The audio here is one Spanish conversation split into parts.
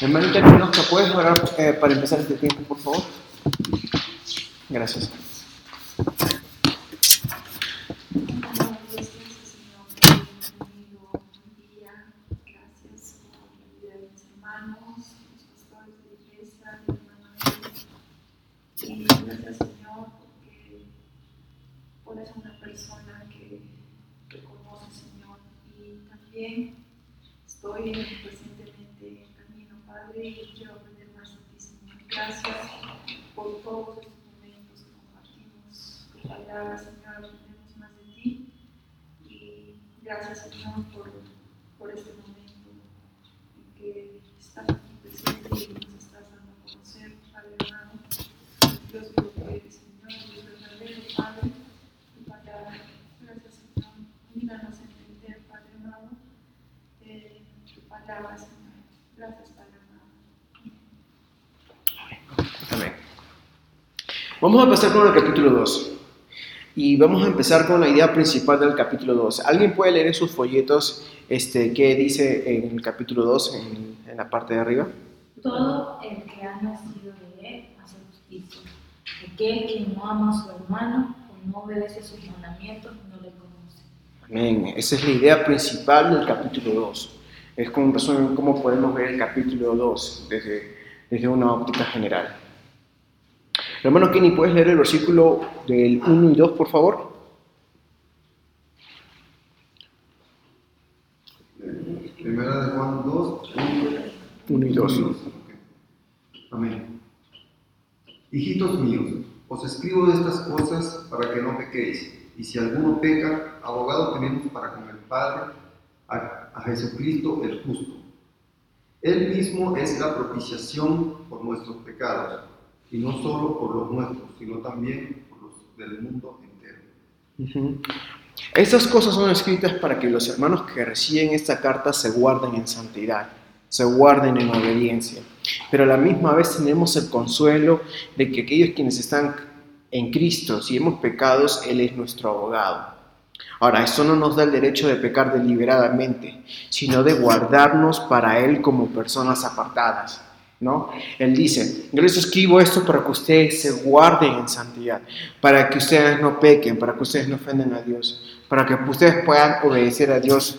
Hermanita Pinoza, ¿puedes orar para empezar este tiempo, por favor? Gracias. estoy recientemente en camino, Padre, y quiero aprender más de ti, Señor. Gracias por todos estos momentos que compartimos tu palabra, Señor, aprendemos más de ti. Y gracias, Señor, por, por este momento en que estás aquí presente y nos estás dando a conocer, Padre hermano, Dios que eres, Señor, Dios verdadero, Padre, tu palabra. Gracias, Señor. Ayúdanos a entender, Padre amado, eh, tu palabra, Señor. Gracias, Padre amado. Amén. Vamos a pasar con el capítulo 2. Y vamos a empezar con la idea principal del capítulo 2. ¿Alguien puede leer en sus folletos este, qué dice en el capítulo 2, en, en la parte de arriba? Todo el que ha nacido de él hace justicia. Aquel que no ama a su hermano o no obedece sus mandamientos no le conoce. Amén. Esa es la idea principal del capítulo 2. Es como, cómo podemos ver el capítulo 2 desde, desde una óptica general. Hermano Kenny, ¿puedes leer el versículo del 1 y 2, por favor? Primera de Juan 2, 1 y 2. Amén. Hijitos míos, os escribo estas cosas para que no pequéis. Y si alguno peca, abogado tenemos para con el Padre, a, a Jesucristo el justo. Él mismo es la propiciación por nuestros pecados, y no solo por los nuestros, sino también por los del mundo entero. Estas cosas son escritas para que los hermanos que reciben esta carta se guarden en santidad, se guarden en obediencia. Pero a la misma vez tenemos el consuelo de que aquellos quienes están en Cristo, si hemos pecados, Él es nuestro abogado. Ahora, esto no nos da el derecho de pecar deliberadamente, sino de guardarnos para Él como personas apartadas. ¿No? Él dice, yo les escribo esto para que ustedes se guarden en santidad, para que ustedes no pequen, para que ustedes no ofendan a Dios, para que ustedes puedan obedecer a Dios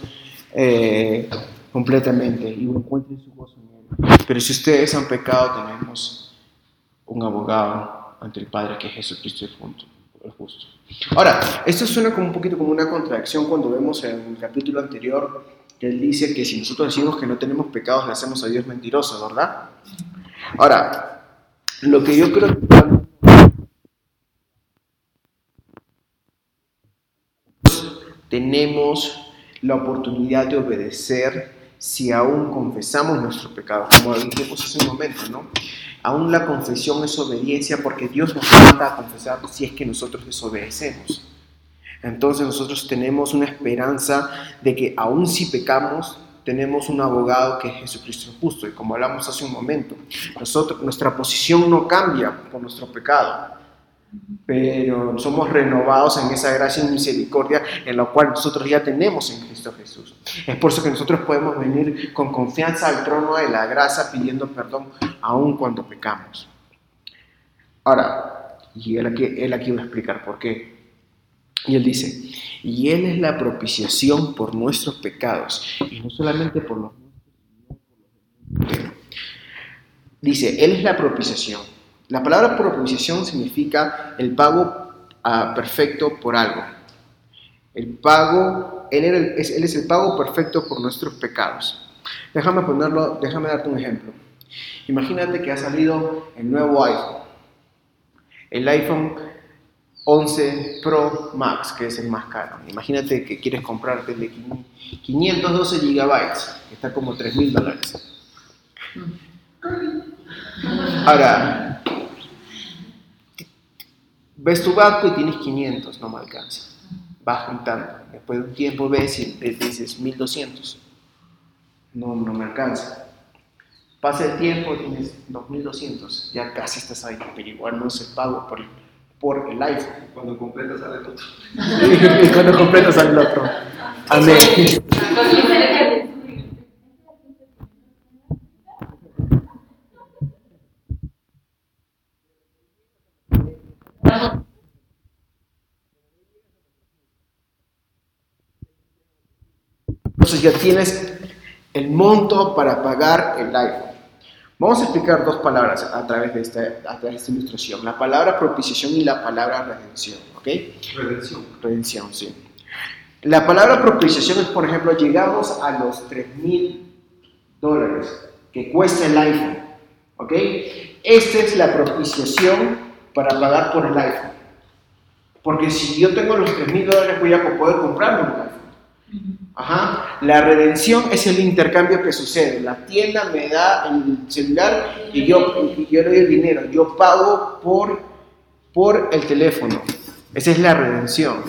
eh, completamente y encuentren su gozo en. Pero si ustedes han pecado, tenemos un abogado ante el Padre que es Jesucristo el justo. Ahora, esto suena como un poquito como una contradicción cuando vemos en el capítulo anterior que él dice que si nosotros decimos que no tenemos pecados, le hacemos a Dios mentiroso, ¿verdad? Ahora, lo que yo creo que tenemos la oportunidad de obedecer si aún confesamos nuestros pecados, como dijimos hace un momento, ¿no? Aún la confesión es obediencia porque Dios nos manda a confesar si es que nosotros desobedecemos. Entonces nosotros tenemos una esperanza de que aún si pecamos, tenemos un abogado que es Jesucristo justo. Y como hablamos hace un momento, nosotros, nuestra posición no cambia por nuestro pecado, pero somos renovados en esa gracia y misericordia en la cual nosotros ya tenemos en Cristo Jesús. Es por eso que nosotros podemos venir con confianza al trono de la gracia pidiendo perdón aun cuando pecamos. Ahora, y él aquí, él aquí va a explicar por qué. Y él dice, y él es la propiciación por nuestros pecados, y no solamente por los nuestros. Dice, él es la propiciación. La palabra propiciación significa el pago ah, perfecto por algo. El pago, él, es, él es el pago perfecto por nuestros pecados. Déjame ponerlo, déjame darte un ejemplo. Imagínate que ha salido el nuevo iPhone. El iPhone 11 Pro Max, que es el más caro. Imagínate que quieres comprarte el de 512 gigabytes, que está como 3 mil dólares. Ahora, ves tu banco y tienes 500, no me alcanza. Vas juntando. Después de un tiempo ves y dices 1200. No, no me alcanza. Pasa el tiempo, tienes 2200. Ya casi estás ahí, pero igual no es el pago por, por el iPhone. Cuando completas sale el otro. y cuando completas sale el otro. Amén. Entonces ya tienes el monto para pagar el iPhone. Vamos a explicar dos palabras a través de esta, a través de esta ilustración. La palabra propiciación y la palabra redención. ¿Ok? Redención. Redención, sí. La palabra propiciación es, por ejemplo, llegamos a los 3 mil dólares que cuesta el iPhone. ¿Ok? Esta es la propiciación para pagar por el iPhone. Porque si yo tengo los 3 mil dólares, voy a poder comprarme un iPhone. Ajá. La redención es el intercambio que sucede. La tienda me da el celular y yo, y yo le doy el dinero. Yo pago por, por el teléfono. Esa es la redención.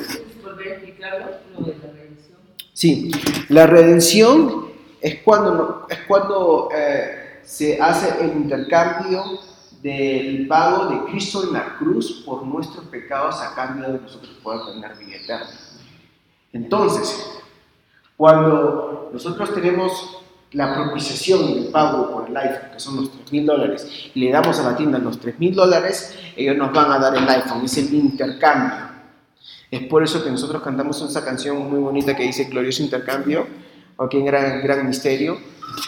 Sí, la redención es cuando, es cuando eh, se hace el intercambio del pago de Cristo en la cruz por nuestros pecados a cambio de nosotros poder tener vida eterna. Entonces, cuando nosotros tenemos la propiciación y el pago por el iPhone, que son los 3 mil dólares, y le damos a la tienda los 3 mil dólares, ellos nos van a dar el iPhone, es el intercambio. Es por eso que nosotros cantamos esa canción muy bonita que dice Glorioso Intercambio, aquí en gran, gran misterio.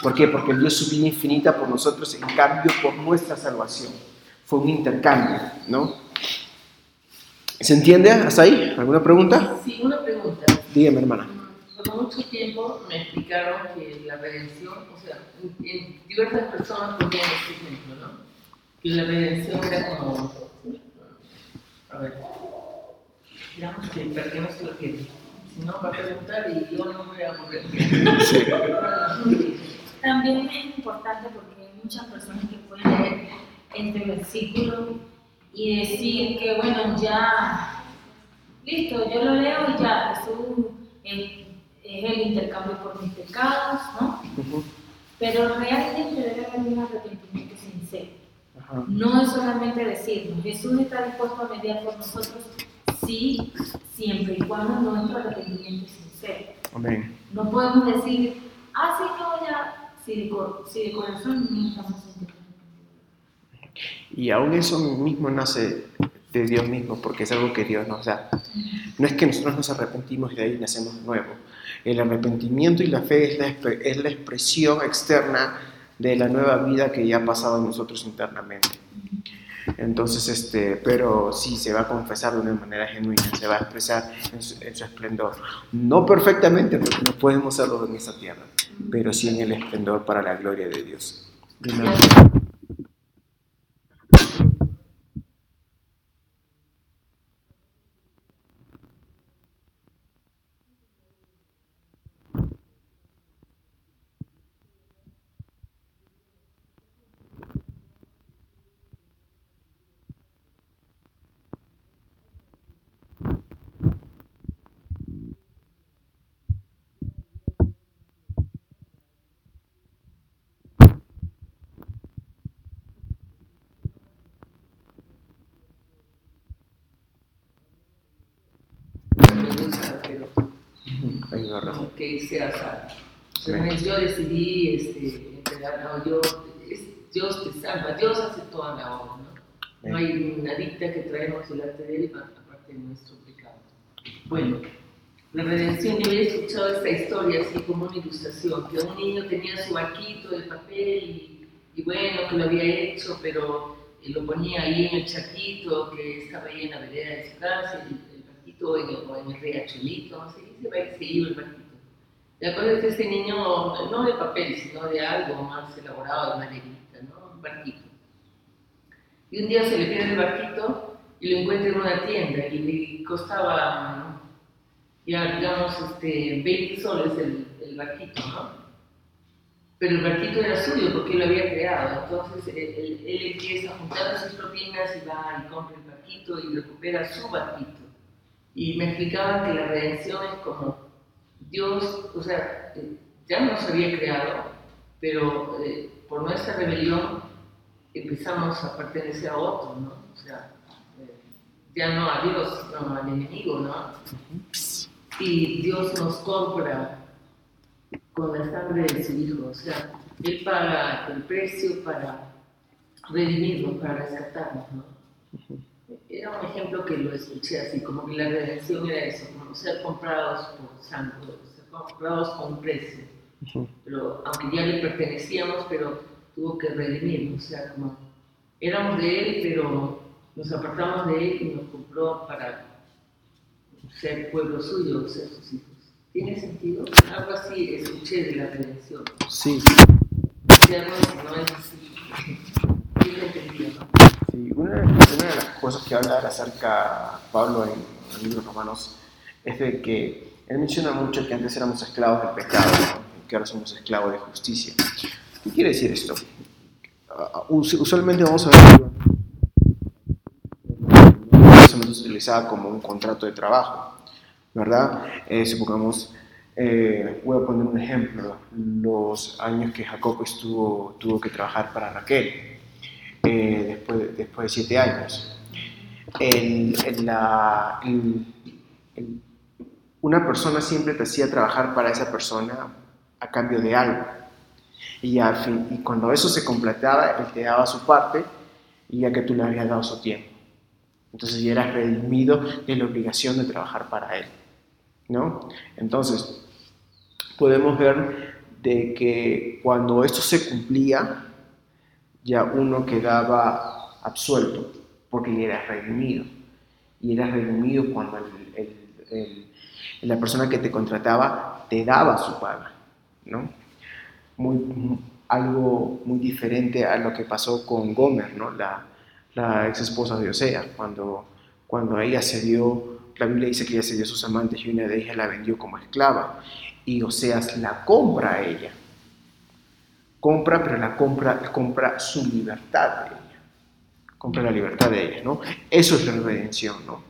¿Por qué? Porque dio su vida infinita por nosotros en cambio por nuestra salvación. Fue un intercambio, ¿no? ¿Se entiende hasta ahí? ¿Alguna pregunta? Sí, una pregunta. Dígame, hermana. Por mucho tiempo me explicaron que la redención, o sea, en- en diversas personas ponían este ejemplo, ¿no? Que la redención era como. A ver. Digamos que que se lo quede. Si no, va a preguntar y yo no voy a volver. También es importante porque hay muchas personas que pueden leer este versículo y decir que, bueno, ya, listo, yo lo leo y ya, Jesús es, es el intercambio por mis pecados, ¿no? Pero realmente debe haber un arrepentimiento sincero. Ajá. No es solamente decirlo, Jesús está dispuesto a mediar por nosotros, sí, siempre y cuando nuestro arrepentimiento es sincero. Amén. No podemos decir, ah, sí, no, ya, si de, cor- si de corazón no estamos arrepentimiento. Y aún eso mismo nace de Dios mismo, porque es algo que Dios nos da. No es que nosotros nos arrepentimos y de ahí nacemos de nuevo. El arrepentimiento y la fe es la, es la expresión externa de la nueva vida que ya ha pasado en nosotros internamente. Entonces, este, pero sí se va a confesar de una manera genuina, se va a expresar en su, en su esplendor. No perfectamente, porque no podemos hacerlo en esta tierra, pero sí en el esplendor para la gloria de Dios. Me gusta, pero Rafa. como que sea salvo. Entonces, yo decidí este, entregar, no, yo, es- Dios te salva, Dios hace toda la obra, ¿no? No hay nadita que traemos delante de Él aparte de nuestro pecado. Bueno, la redención, yo había escuchado esta historia así como una ilustración, que un niño tenía su barquito de papel y, y bueno, que lo había hecho, pero eh, lo ponía ahí en el charquito que estaba ahí en la vereda de su casa, y barquito en el, en el riachuelito, se iba el barquito. La cosa es que este niño, no de papel, sino de algo más elaborado, de maderita, ¿no? Un barquito. Y un día se le pierde el barquito y lo encuentra en una tienda y le costaba ya, digamos, este, 20 soles el, barquito, ¿no? Pero el barquito era suyo porque él lo había creado. Entonces él, él- él empieza a juntar sus propinas y va y compra el barquito y recupera su barquito. Y me explicaban que la redención es como Dios, o sea, ya nos había creado, pero eh, por nuestra rebelión empezamos a pertenecer a otro, ¿no? O sea, eh, ya no a Dios, sino al enemigo, ¿no? Y Dios nos compra con la sangre de su Hijo, o sea, Él paga el precio para redimirnos, para rescatarnos, ¿no? Era un ejemplo que lo escuché así, como que la redención era eso, como ser comprados por sangre, ser comprados con un precio. Pero aunque ya le pertenecíamos, pero tuvo que redimirnos. O sea, como éramos de él, pero nos apartamos de él y nos compró para ser pueblo suyo, ser sus hijos. ¿Tiene sentido? Algo así escuché de la redención. Sí, Ya no, no es así. ¿Quién lo entendía, no? Sí, una, una de las cosas que habla acerca Pablo en el libro de Romanos es de que él menciona mucho que antes éramos esclavos del pecado, ¿no? que ahora somos esclavos de justicia. ¿Qué quiere decir esto? Us- usualmente vamos a ver usualmente se utilizaba como un contrato de trabajo, ¿verdad? Eh, supongamos, eh, voy a poner un ejemplo, los años que Jacob estuvo, tuvo que trabajar para Raquel eh, después, de- después de siete años. El- el- la- el- una persona siempre te hacía trabajar para esa persona a cambio de algo. Y, al fin, y cuando eso se completaba, él te daba su parte y ya que tú le habías dado su tiempo. Entonces ya eras redimido de la obligación de trabajar para él. ¿no? Entonces, podemos ver de que cuando esto se cumplía, ya uno quedaba absuelto, porque ya eras redimido. Y eras redimido cuando la persona que te contrataba te daba su paga, ¿no? Muy, mu- algo muy diferente a lo que pasó con Gomer, ¿no? La, ex esposa de Osea, cuando, cuando ella se dio, la Biblia dice que ella se dio a sus amantes y una de ellas la vendió como esclava, y Oseas la compra a ella compra, pero la compra, compra su libertad. Compra la libertad de ella, ¿no? Eso es la redención, ¿no?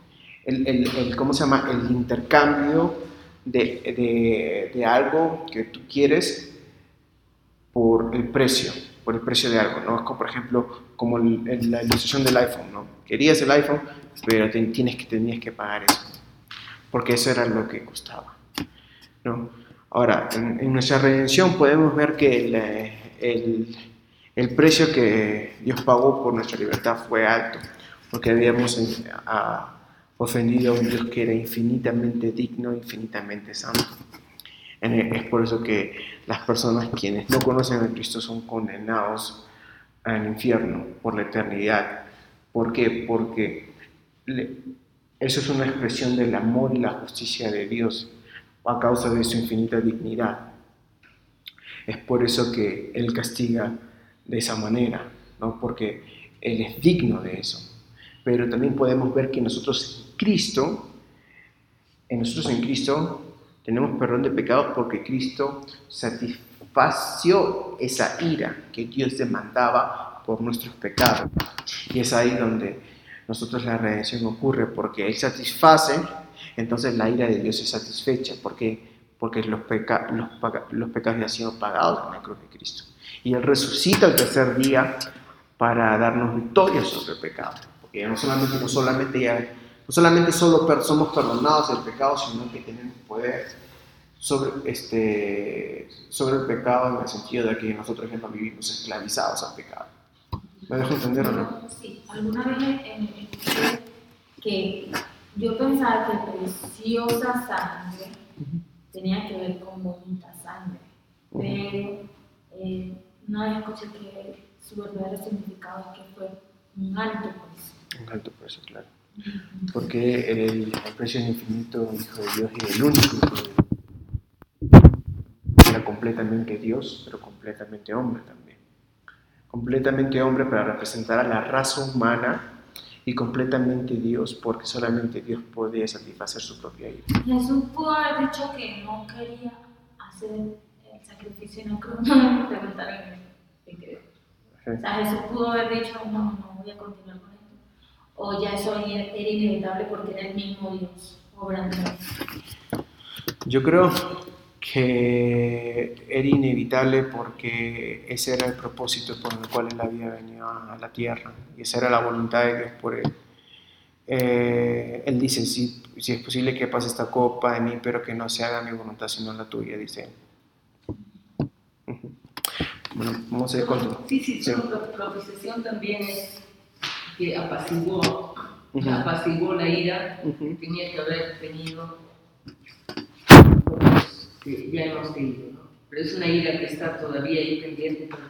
El, el- el- ¿Cómo se llama? El intercambio de, de- de algo que tú quieres por el precio, por el precio de algo, ¿no? Como, por ejemplo, como la ilustración del iPhone, ¿no? Querías el iPhone, pero tienes que, tenías que pagar eso, porque eso era lo que costaba, ¿no? Ahora, en, en nuestra redención podemos ver que el, el- precio que Dios pagó por nuestra libertad fue alto, porque habíamos eh, ofendido a un Dios que era infinitamente digno, infinitamente santo. En- Es por eso que las personas quienes no conocen a Cristo son condenados al infierno por la eternidad. ¿Por qué? Porque eso es una expresión del amor y la justicia de Dios a causa de su infinita dignidad. Es por eso que Él castiga de esa manera, ¿no? porque Él es digno de eso. Pero también podemos ver que nosotros en Cristo, en nosotros en Cristo, tenemos perdón de pecados porque Cristo satisfació esa ira que Dios demandaba por nuestros pecados. Y es ahí donde nosotros la redención ocurre, porque Él satisface, entonces la ira de Dios es satisfecha, porque, porque los, peca- los, los pecados ya han sido pagados en la cruz de Cristo. Y Él resucita el tercer día para darnos victoria sobre el pecado. Porque ya no solamente, no solamente, ya, no solamente solo per- somos perdonados del pecado, sino que tenemos poder sobre, este, sobre el pecado en el sentido de que nosotros ya no vivimos esclavizados al pecado. ¿Me dejo entender o no? Sí, alguna vez escuché que yo pensaba que preciosa sangre tenía que ver con bonita sangre, pero eh, una vez escuché que su verdadero significado es que fue un alto precio. Un alto precio, claro. Porque el, el precio es infinito, Hijo de Dios, y el único Hijo de Dios. Era completamente Dios, pero completamente hombre también. Completamente hombre para representar a la raza humana y completamente Dios, porque solamente Dios podía satisfacer su propia ira. Jesús pudo haber dicho que no quería hacer sacrificio, no creo, no me preguntaron eso, ¿qué? O sea, Jesús pudo haber dicho, no, no voy a continuar con esto. O ya eso era inevitable porque era el mismo Dios obrando. Yo creo que era inevitable porque ese era el propósito por el cual él había venido a la tierra y esa era la voluntad de Dios por él. Eh, él dice, si, si es posible que pase esta copa de mí, pero que no se haga mi voluntad sino la tuya, dice él. Bueno, vamos a ir con... Sí, sí, Sí. su pro- propiciación también es que apaciguó, Ujú. apaciguó la ira Ujú. que tenía que haber tenido que ya hemos tenido, ¿no? Pero es una ira que está todavía ahí pendiente para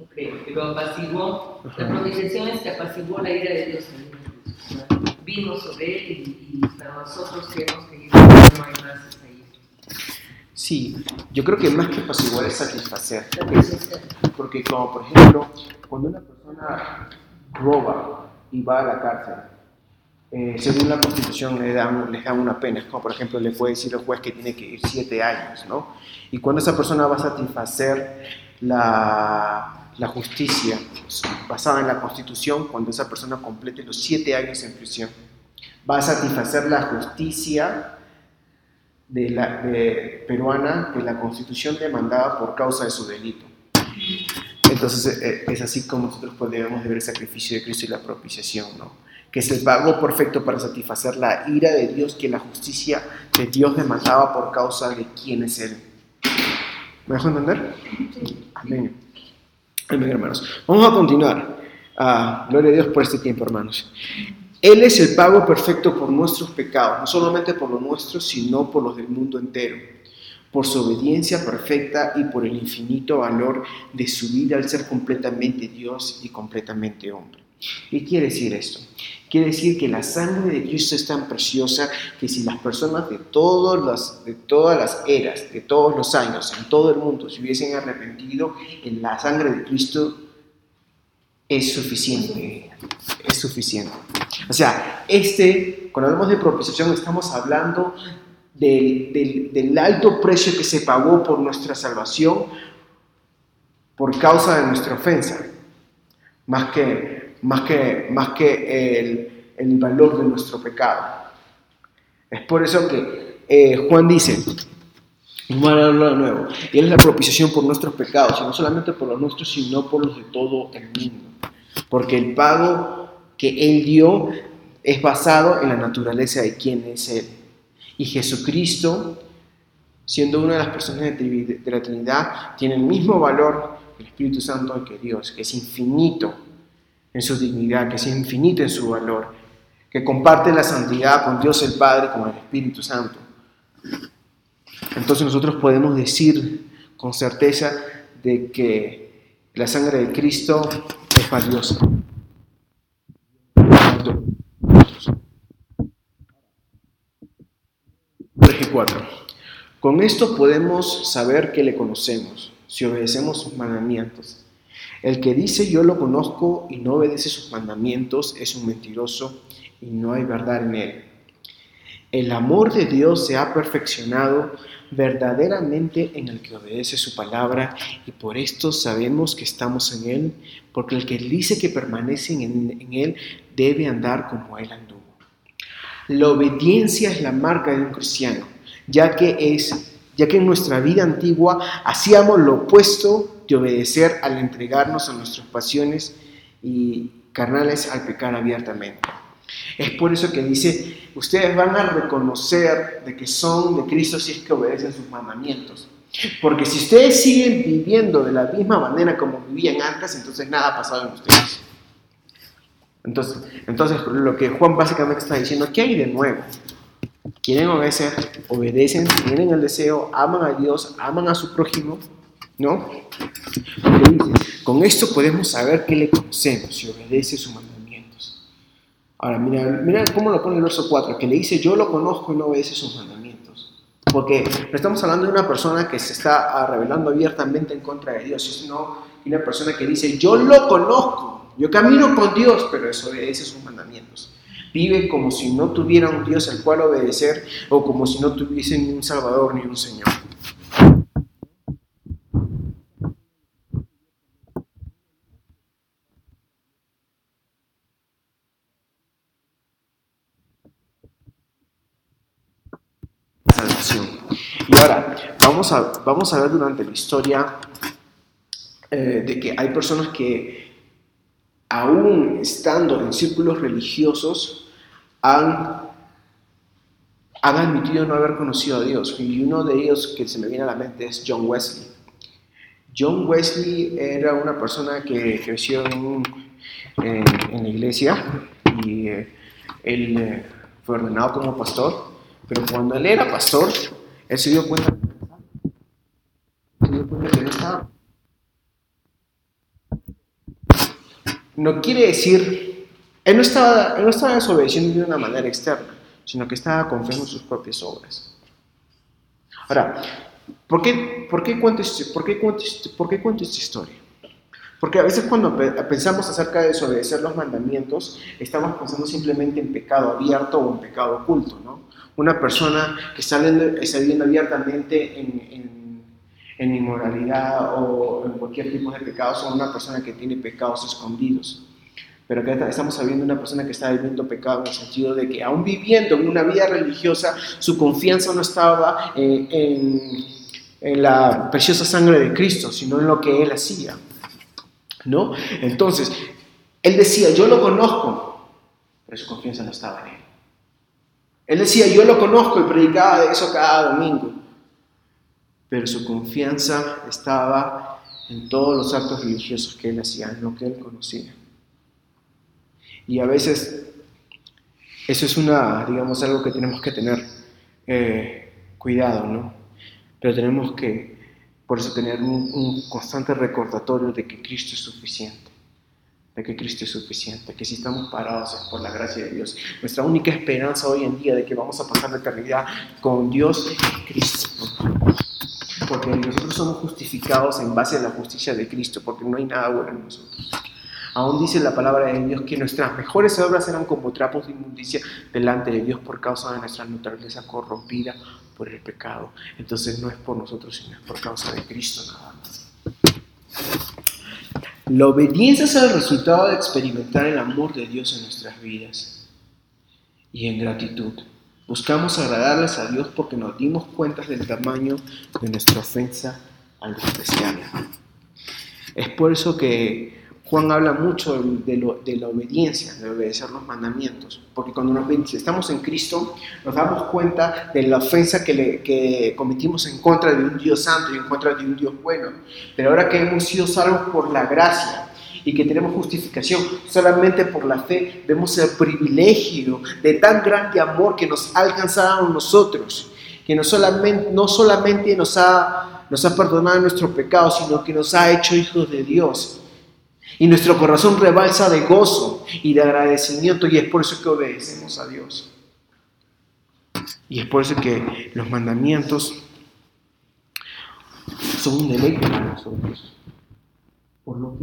Ok, pero apaciguó, la provisión es que apaciguó la ira de Dios. Vino sobre él y, y para nosotros que hemos querido no hay más. Sí, yo creo que más que apaciguar es satisfacer. Porque como por ejemplo, cuando una persona roba y va a la cárcel, eh, según la constitución le dan, les dan una pena, como por ejemplo le puede decir el juez que tiene que ir siete años, ¿no? Y cuando esa persona va a satisfacer la, la justicia basada en la constitución, cuando esa persona complete los siete años en prisión, va a satisfacer la justicia de la, peruana que la constitución demandaba por causa de su delito. Entonces eh, es así como nosotros podemos ver el sacrificio de Cristo y la propiciación, ¿no? que es el pago perfecto para satisfacer la ira de Dios que la justicia de Dios demandaba por causa de quién es Él. ¿Me dejo entender? Amén. Amén, hermanos. Vamos a continuar. Ah, gloria a Dios por este tiempo, hermanos. Él es el pago perfecto por nuestros pecados, no solamente por los nuestros, sino por los del mundo entero, por su obediencia perfecta y por el infinito valor de su vida al ser completamente Dios y completamente hombre. ¿Qué quiere decir esto? Quiere decir que la sangre de Cristo es tan preciosa que si las personas de, todos las, de todas las eras, de todos los años, en todo el mundo, se hubiesen arrepentido, en la sangre de Cristo es suficiente. Es suficiente. O sea, este, cuando hablamos de propiciación, estamos hablando del, del, del alto precio que se pagó por nuestra salvación por causa de nuestra ofensa, más que, más que, más que el, el valor de nuestro pecado. Es por eso que eh, Juan dice, de nuevo. Y es la propiciación por nuestros pecados, y no solamente por los nuestros, sino por los de todo el mundo. Porque el pago que Él dio es basado en la naturaleza de quién es Él. Y Jesucristo, siendo una de las personas de la Trinidad, tiene el mismo valor que el Espíritu Santo que Dios, que es infinito en su dignidad, que es infinito en su valor, que comparte la santidad con Dios el Padre, con el Espíritu Santo. Entonces nosotros podemos decir con certeza de que la sangre de Cristo es valiosa. 4. Con esto podemos saber que le conocemos, si obedecemos sus mandamientos. El que dice yo lo conozco y no obedece sus mandamientos es un mentiroso y no hay verdad en él. El amor de Dios se ha perfeccionado verdaderamente en el que obedece su palabra y por esto sabemos que estamos en Él, porque el que dice que permanece en, en Él debe andar como Él anduvo. La obediencia es la marca de un cristiano, ya que es ya que en nuestra vida antigua hacíamos lo opuesto de obedecer al entregarnos a nuestras pasiones y carnales al pecar abiertamente. Es por eso que dice, ustedes van a reconocer de que son de Cristo si es que obedecen sus mandamientos. Porque si ustedes siguen viviendo de la misma manera como vivían antes, entonces nada ha pasado en ustedes. Entonces, entonces lo que Juan básicamente está diciendo, ¿qué hay de nuevo? Quieren obedecer, obedecen, tienen el deseo, aman a Dios, aman a su prójimo, ¿no? Con esto podemos saber que le conocemos si obedece sus mandamientos. Ahora, mira, mira cómo lo pone el verso 4, que le dice, yo lo conozco y no obedece sus mandamientos. Porque estamos hablando de una persona que se está revelando abiertamente en contra de Dios, sino una persona que dice, yo lo conozco, yo camino con Dios, pero desobedece sus mandamientos. Vive como si no tuviera un Dios al cual obedecer o como si no tuviese ni un Salvador ni un Señor. Salvación. Y ahora, vamos a, vamos a ver durante la historia eh, de que hay personas que, aún estando en círculos religiosos, han, han admitido no haber conocido a Dios. Y uno de ellos que se me viene a la mente es John Wesley. John Wesley era una persona que creció en, en, en la iglesia y eh, él eh, fue ordenado como pastor, pero cuando él era pastor, Él se dio cuenta que no estaba. Se dio cuenta que no estaba. No quiere decir, él no estaba, él no estaba desobedeciendo de una manera externa, sino que estaba confiando sus propias obras. Ahora, ¿por qué, por qué, cuento, este- por qué, cuento, este- por qué cuento esta historia? Porque a veces cuando pe- pensamos acerca de desobedecer los mandamientos, estamos pensando simplemente en pecado abierto o en pecado oculto, ¿no? Una persona que está viviendo abiertamente en, en- en inmoralidad o en cualquier tipo de pecados, o una persona que tiene pecados escondidos. Pero acá estamos viendo una persona que está viviendo pecado en el sentido de que aún viviendo en una vida religiosa, su confianza no estaba en, en- en la preciosa sangre de Cristo, sino en lo que Él hacía. ¿No? Entonces, Él decía, yo lo conozco, pero su confianza no estaba en Él. Él decía, yo lo conozco y predicaba de eso cada domingo, pero su confianza estaba en todos los actos religiosos que Él hacía, en lo que Él conocía. Y a veces eso es una, digamos, algo que tenemos que tener eh, cuidado, ¿no? Pero tenemos que, por eso, tener un, un constante recordatorio de que Cristo es suficiente, de que Cristo es suficiente, que si estamos parados es por la gracia de Dios. Nuestra única esperanza hoy en día de que vamos a pasar la eternidad con Dios es Cristo. Porque nosotros somos justificados en base a la justicia de Cristo, porque no hay nada bueno en nosotros. Aún dice la palabra de Dios que nuestras mejores obras eran como trapos de inmundicia delante de Dios por causa de nuestra naturaleza corrompida por el pecado. Entonces no es por nosotros, sino es por causa de Cristo nada más. La obediencia es el resultado de experimentar el amor de Dios en nuestras vidas y en gratitud. Buscamos agradarles a Dios porque nos dimos cuenta del tamaño de nuestra ofensa al especial. Es por eso que Juan habla mucho de, la obediencia, de obedecer los mandamientos, porque cuando nos, estamos en Cristo nos damos cuenta de la ofensa que, cometimos en contra de un Dios santo y en contra de un Dios bueno. Pero ahora que hemos sido salvos por la gracia y que tenemos justificación solamente por la fe, vemos el privilegio de tan grande amor que nos ha alcanzado a nosotros, que no solamente, no solamente nos ha, nos ha perdonado nuestros pecados, sino que nos ha hecho hijos de Dios. Y nuestro corazón rebalsa de gozo y de agradecimiento y es por eso que obedecemos a Dios. Y es por eso que los mandamientos son un deleite para nosotros. Por lo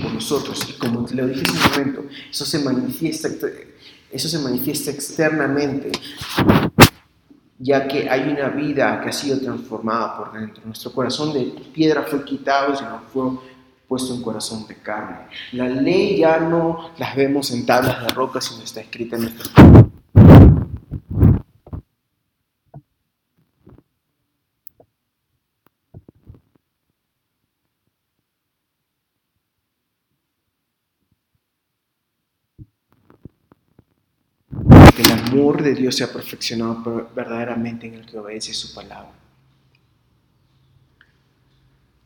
por nosotros. Y como te lo dije hace un momento, eso se manifiesta, eso se manifiesta externamente, ya que hay una vida que ha sido transformada por dentro. Nuestro corazón de piedra fue quitado nos fue puesto en corazón de carne. La ley ya no las vemos en tablas de roca, sino está escrita en nuestro que el amor de Dios se ha perfeccionado per- verdaderamente en el que obedece su palabra.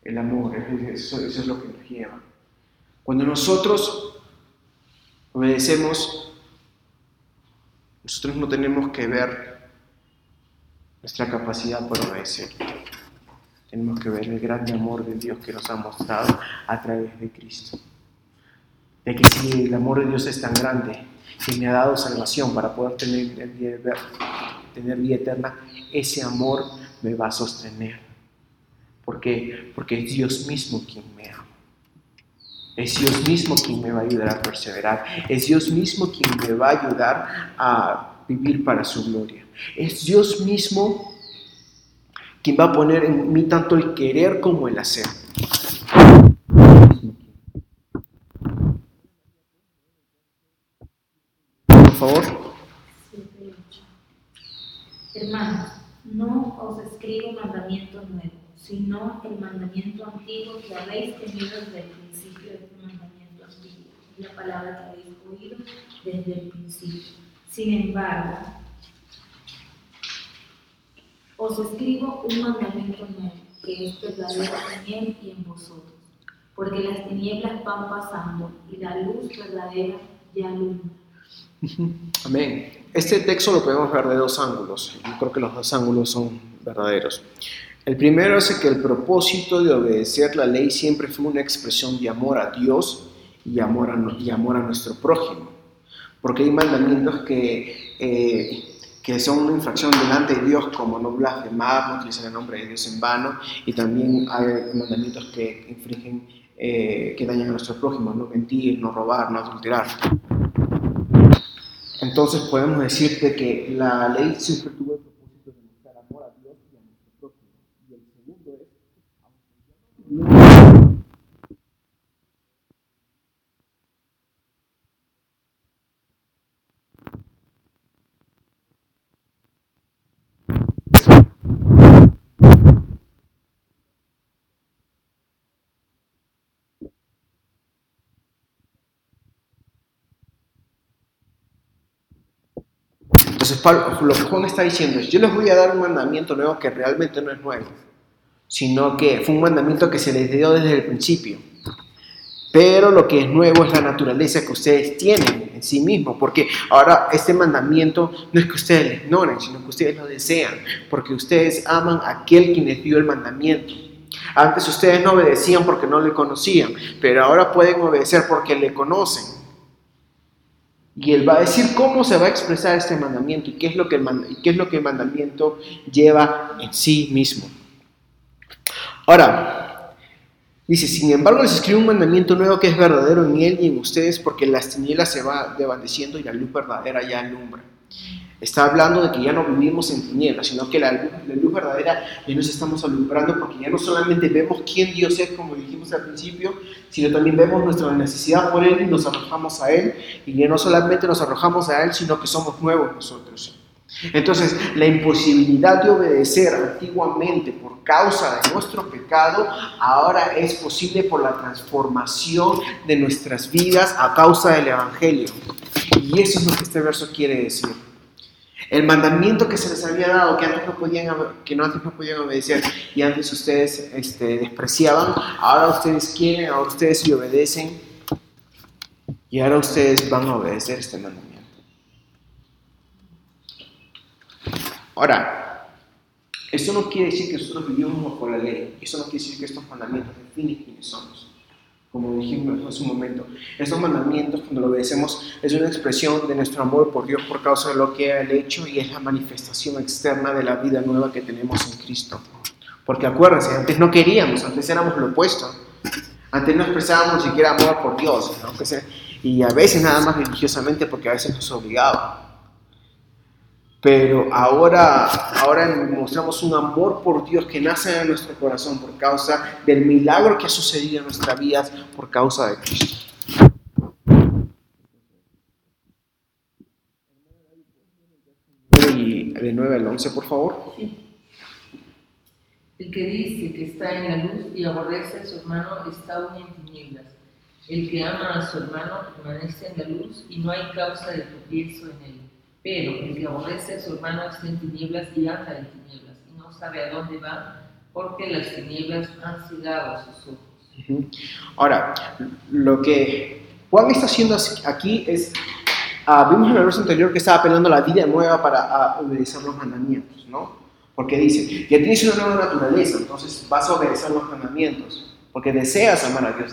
El amor, eso, eso es lo que nos lleva. Cuando nosotros obedecemos, nosotros no tenemos que ver nuestra capacidad para obedecer. Tenemos que ver el grande amor de Dios que nos ha mostrado a través de Cristo. De que si el amor de Dios es tan grande que me ha dado salvación para poder tener vida eterna, ese amor me va a sostener. ¿Por qué? Porque es Dios mismo quien me ama. Es Dios mismo quien me va a ayudar a perseverar. Es Dios mismo quien me va a ayudar a vivir para su gloria. Es Dios mismo quien va a poner en mí tanto el querer como el hacer. Por favor. Hermanos, no os escribo mandamiento nuevo, sino el mandamiento antiguo que habéis tenido desde el principio este mandamiento antiguo, la palabra que habéis oído desde el principio. Sin embargo, os escribo un mandamiento nuevo, que es verdadero en él y en vosotros, porque las tinieblas van pasando y la luz verdadera ya alumbra. Amén. Este texto lo podemos ver de dos ángulos. Yo creo que los dos ángulos son verdaderos. El primero es que el propósito de obedecer la ley siempre fue una expresión de amor a Dios y amor a, y amor a nuestro prójimo. Porque hay mandamientos que, eh, que son una infracción delante de Dios, como no blasfemar, no utilizar el nombre de Dios en vano, y también hay mandamientos que infringen, eh, que dañan a nuestro prójimo, no mentir, no robar, no adulterar. Entonces podemos decirte que la ley siempre tuvo el propósito de mostrar amor a Dios y a nuestro prójimo. Y el segundo es, Pablo, lo que Juan está diciendo es, yo les voy a dar un mandamiento nuevo que realmente no es nuevo, sino que fue un mandamiento que se les dio desde el principio. Pero lo que es nuevo es la naturaleza que ustedes tienen en sí mismos, porque ahora este mandamiento no es que ustedes lo ignoren, sino que ustedes lo desean, porque ustedes aman a aquel quien les dio el mandamiento. Antes ustedes no obedecían porque no le conocían, pero ahora pueden obedecer porque le conocen. Y él va a decir cómo se va a expresar este mandamiento y qué es lo que el, qué es lo que el mandamiento lleva en sí mismo. Ahora, dice, sin embargo les escribe un mandamiento nuevo que es verdadero en él y en ustedes porque las tinieblas se va desvaneciendo y la luz verdadera ya alumbra. Está hablando de que ya no vivimos en tinieblas, sino que la luz, la luz, verdadera ya nos estamos alumbrando porque ya no solamente vemos quién Dios es, como dijimos al principio, sino también vemos nuestra necesidad por Él y nos arrojamos a Él. Y ya no solamente nos arrojamos a Él, sino que somos nuevos nosotros. Entonces, la imposibilidad de obedecer antiguamente por causa de nuestro pecado, ahora es posible por la transformación de nuestras vidas a causa del Evangelio. Y eso es lo que este verso quiere decir. El mandamiento que se les había dado, que antes no podían, que antes no podían obedecer y antes ustedes este, despreciaban, ahora ustedes quieren, ahora ustedes sí obedecen y ahora ustedes van a obedecer este mandamiento. Ahora, esto no quiere decir que nosotros vivimos bajo la ley, eso no quiere decir que estos mandamientos definen quiénes somos como dijimos hace un momento. Estos mandamientos, cuando lo obedecemos, es una expresión de nuestro amor por Dios por causa de lo que ha hecho y es la manifestación externa de la vida nueva que tenemos en Cristo. Porque acuérdense, antes no queríamos, antes éramos lo opuesto. Antes no expresábamos siquiera amor por Dios, y a veces nada más religiosamente porque a veces nos obligaba. Pero ahora, ahora mostramos un amor por Dios que nace en nuestro corazón por causa del milagro que ha sucedido en nuestra vida por causa de Cristo. Y de 9 al 11, por favor. El que dice que está en la luz y aborrece a su hermano está aún en tinieblas. El que ama a su hermano permanece en la luz y no hay causa de tropiezo en él. Pero el que aborrece a su hermano está en tinieblas y anda en tinieblas y no sabe a dónde va porque las tinieblas han cegado sus ojos. Ahora, lo que Juan está haciendo aquí es, uh, vimos en el verso anterior que estaba apelando a la vida nueva para uh, obedecer los mandamientos, ¿no? Porque dice, ya tienes una nueva naturaleza, entonces vas a obedecer los mandamientos, porque deseas amar a Dios,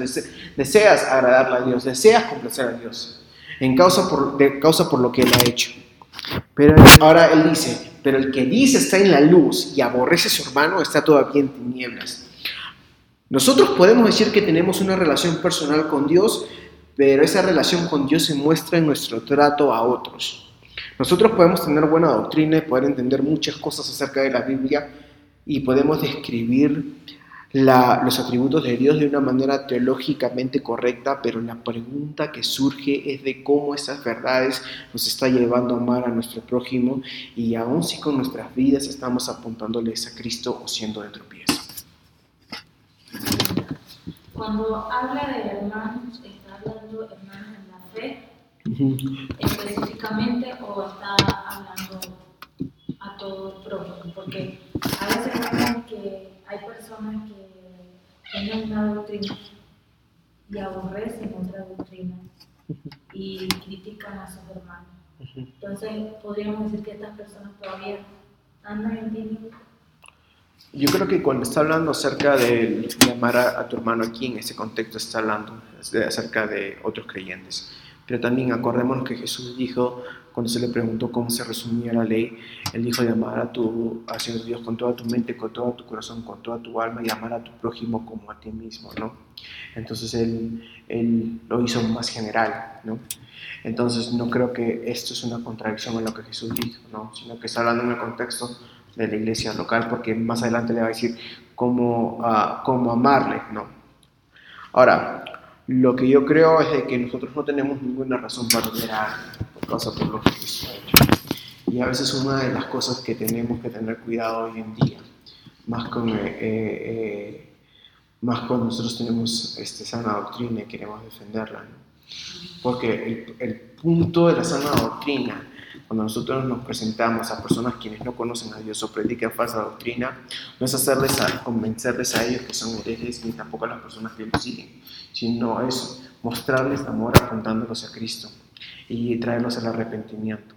deseas agradarle a Dios, deseas complacer a Dios, en causa por, de causa por lo que Él ha hecho. Pero ahora él dice, pero el que dice está en la luz y aborrece a su hermano está todavía en tinieblas. Nosotros podemos decir que tenemos una relación personal con Dios, pero esa relación con Dios se muestra en nuestro trato a otros. Nosotros podemos tener buena doctrina y poder entender muchas cosas acerca de la Biblia y podemos describir los atributos de Dios de una manera teológicamente correcta, pero la pregunta que surge es de cómo esas verdades nos está llevando a amar a nuestro prójimo y aún si con nuestras vidas estamos apuntándoles a Cristo o siendo de tropiezo. Cuando habla de hermanos, ¿está hablando hermanos en la fe específicamente o está hablando a todo el prójimo? Porque a veces vemos que hay personas que tienen una doctrina y aborrecen otra doctrina y critican a sus hermanos. Entonces, podríamos decir que estas personas todavía andan en tinieblas. Yo creo que cuando está hablando acerca de llamar a, a tu hermano aquí, en ese contexto está hablando acerca de otros creyentes. Pero también acordémonos que Jesús dijo, cuando se le preguntó cómo se resumía la ley, él dijo llamar a tu Señor Dios con toda tu mente, con todo tu corazón, con toda tu alma y amar a tu prójimo como a ti mismo, ¿no? Entonces él, él lo hizo más general, ¿no? Entonces no creo que esto es una contradicción en lo que Jesús dijo, ¿no? Sino que está hablando en el contexto de la iglesia local, porque más adelante le va a decir cómo, ah, cómo amarle, ¿no? Ahora, lo que yo creo es de que nosotros no tenemos ninguna razón para odiar a por causa por lo que Jesús ha hecho. Y a veces una de las cosas que tenemos que tener cuidado hoy en día, más con, eh, eh, más cuando nosotros tenemos este, sana doctrina y queremos defenderla, ¿no? Porque el, el punto de la sana doctrina, cuando nosotros nos presentamos a personas quienes no conocen a Dios o predican falsa doctrina, no es hacerles a, convencerles a ellos que son herejes ni tampoco a las personas que los siguen, sino es mostrarles amor apuntándolos a Cristo y traerlos al arrepentimiento.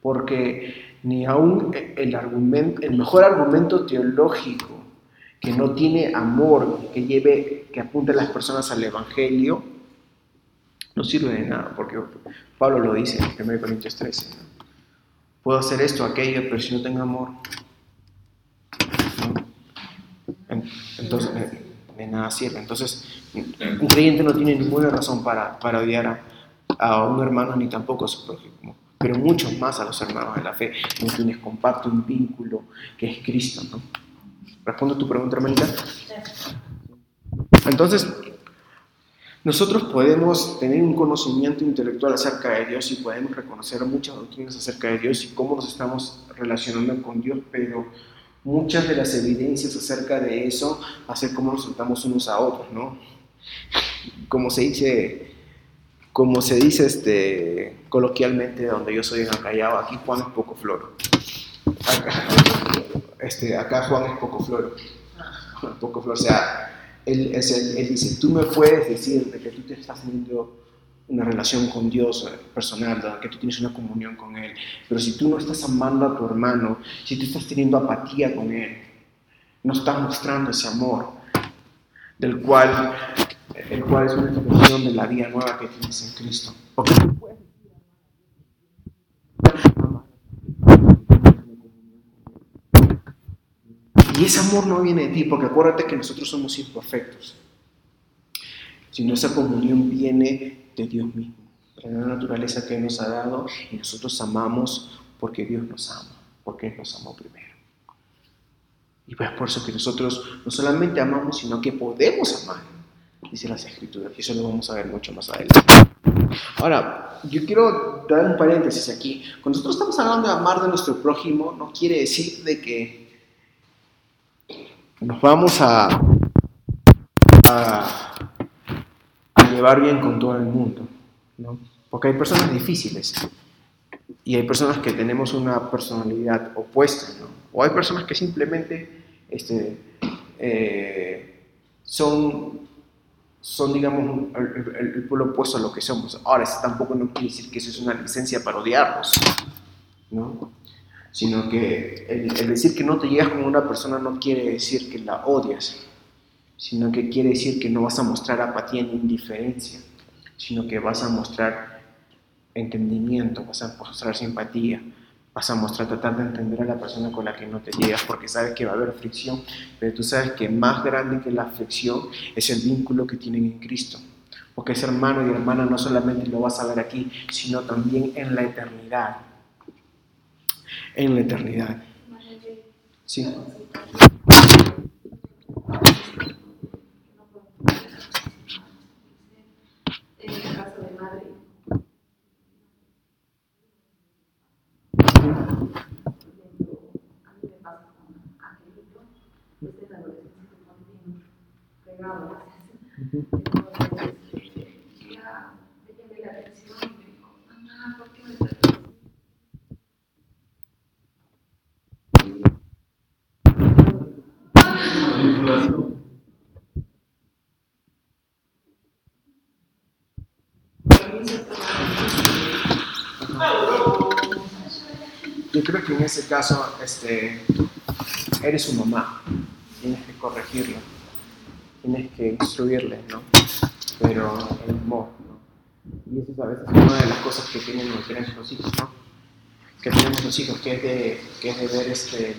Porque ni aún el, argumento, el mejor argumento teológico que no tiene amor, que lleve, que apunte a las personas al Evangelio, no sirve de nada, porque Pablo lo dice en 1 Corintios 13. ¿no? Puedo hacer esto, aquello, pero si no tengo amor, ¿no? entonces de, nada sirve. Entonces, un creyente no tiene ninguna razón para, para odiar a, a un hermano ni tampoco a su prójimo, pero mucho más a los hermanos de la fe, con quienes comparto un vínculo que es Cristo. ¿no? ¿Respondo tu pregunta, hermanita? Entonces, nosotros podemos tener un conocimiento intelectual acerca de Dios y podemos reconocer muchas doctrinas acerca de Dios y cómo nos estamos relacionando con Dios, pero muchas de las evidencias acerca de eso hacer cómo nos tratamos unos a otros, ¿no? Como se dice, como se dice este, coloquialmente donde yo soy en Acayao, aquí Juan es poco floro. Acá, este, acá Juan es poco floro. Poco floro, o sea, él, el, él, dice, tú me puedes decir de que tú te estás teniendo una relación con Dios personal, que tú tienes una comunión con Él, pero si tú no estás amando a tu hermano, si tú estás teniendo apatía con Él, no estás mostrando ese amor, del cual, el cual es una expresión de la vida nueva que tienes en Cristo tú puedes Y ese amor no viene de ti, porque acuérdate que nosotros somos imperfectos, sino esa comunión viene de Dios mismo, de la naturaleza que nos ha dado y nosotros amamos porque Dios nos ama, porque Él nos amó primero. Y pues por eso que nosotros no solamente amamos, sino que podemos amar, dice las Escrituras, y eso lo vamos a ver mucho más adelante. Ahora, yo quiero dar un paréntesis aquí. Cuando nosotros estamos hablando de amar de nuestro prójimo, no quiere decir de que nos vamos a, a, llevar bien con todo el mundo, ¿no? Porque hay personas difíciles y hay personas que tenemos una personalidad opuesta, ¿no? O hay personas que simplemente este, eh, son, son, digamos, el pueblo opuesto a lo que somos. Ahora, eso tampoco no quiere decir que eso es una licencia para odiarlos, ¿no? Sino que el, decir que no te llegas con una persona no quiere decir que la odias, sino que quiere decir que no vas a mostrar apatía ni indiferencia, sino que vas a mostrar entendimiento, vas a mostrar simpatía, vas a mostrar tratar de entender a la persona con la que no te llegas, porque sabes que va a haber fricción, pero tú sabes que más grande que la fricción es el vínculo que tienen en Cristo. Porque ese hermano y hermana no solamente lo vas a ver aquí, sino también en la eternidad en la eternidad. Sí. En el caso de madre. A mí me pasa con Angelito, pues en la adolescencia continuo, pegado. Entonces, ya le llamé la atención y me dijo, mamá, ¿por qué me tratas Yo creo que en ese caso este, eres su mamá. tienes que corregirlo, tienes que instruirle, ¿no? Pero el amor, ¿no? Y eso es a veces una de las cosas que tienen los hijos, ¿no? Que tenemos los hijos, que es de, que es de ver este,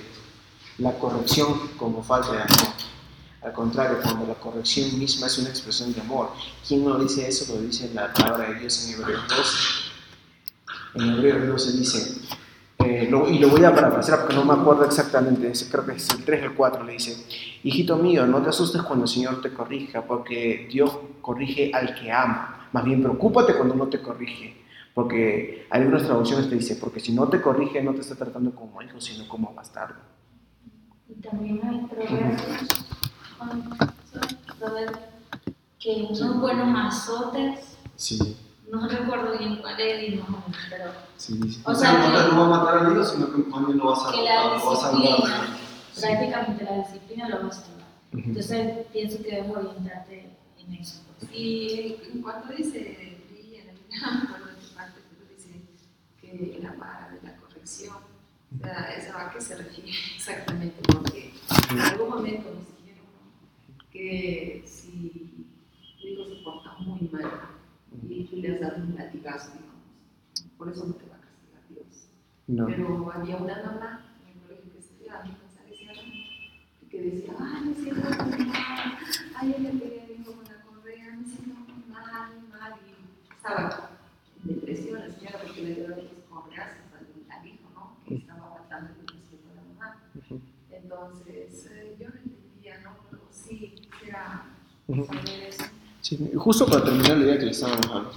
la corrección como falta de amor. Al contrario, cuando la corrección misma es una expresión de amor. ¿Quién no dice eso? Lo dice la palabra de Dios en Hebreos 12. En Hebreos 12 dice, eh, y lo voy a parafrasear porque no me acuerdo exactamente, creo que es el 3 o el 4, le dice, hijito mío, no te asustes cuando el Señor te corrija, porque Dios corrige al que ama. Más bien, preocúpate cuando no te corrige, porque hay algunas traducciones te dice, porque si no te corrige, no te está tratando como hijo, sino como bastardo. Y también hay proverbios, que unos buenos azotes sí no recuerdo bien cuál es más o pero... Sí, sí. O sea, que, no va a matar al hijo, sino que también lo vas a, que la lo vas a disciplina, prácticamente la disciplina lo va a salvar. Entonces pienso que debo orientarte en eso. Y en cuanto dice Bri en el parte, dice que la vara de la corrección, a qué se refiere exactamente, porque en algún momento nos dijeron que si tu hijo se porta muy mal, y tú le has dado un latigazo, digamos. Por eso no te va a castigar Dios. No. Pero había una mamá en el colegio que estudiaba, que decía, ay, me siento muy mal, ay, ella quería mi hijo con la correa, me siento muy mal, mal, y estaba en depresión la señora porque le dio las correas al hijo, ¿no? Que estaba aguantando el respeto de la mamá. Entonces, eh, yo no entendía, ¿no? Pero sí, Sí, justo para terminar la idea que le estábamos hablando,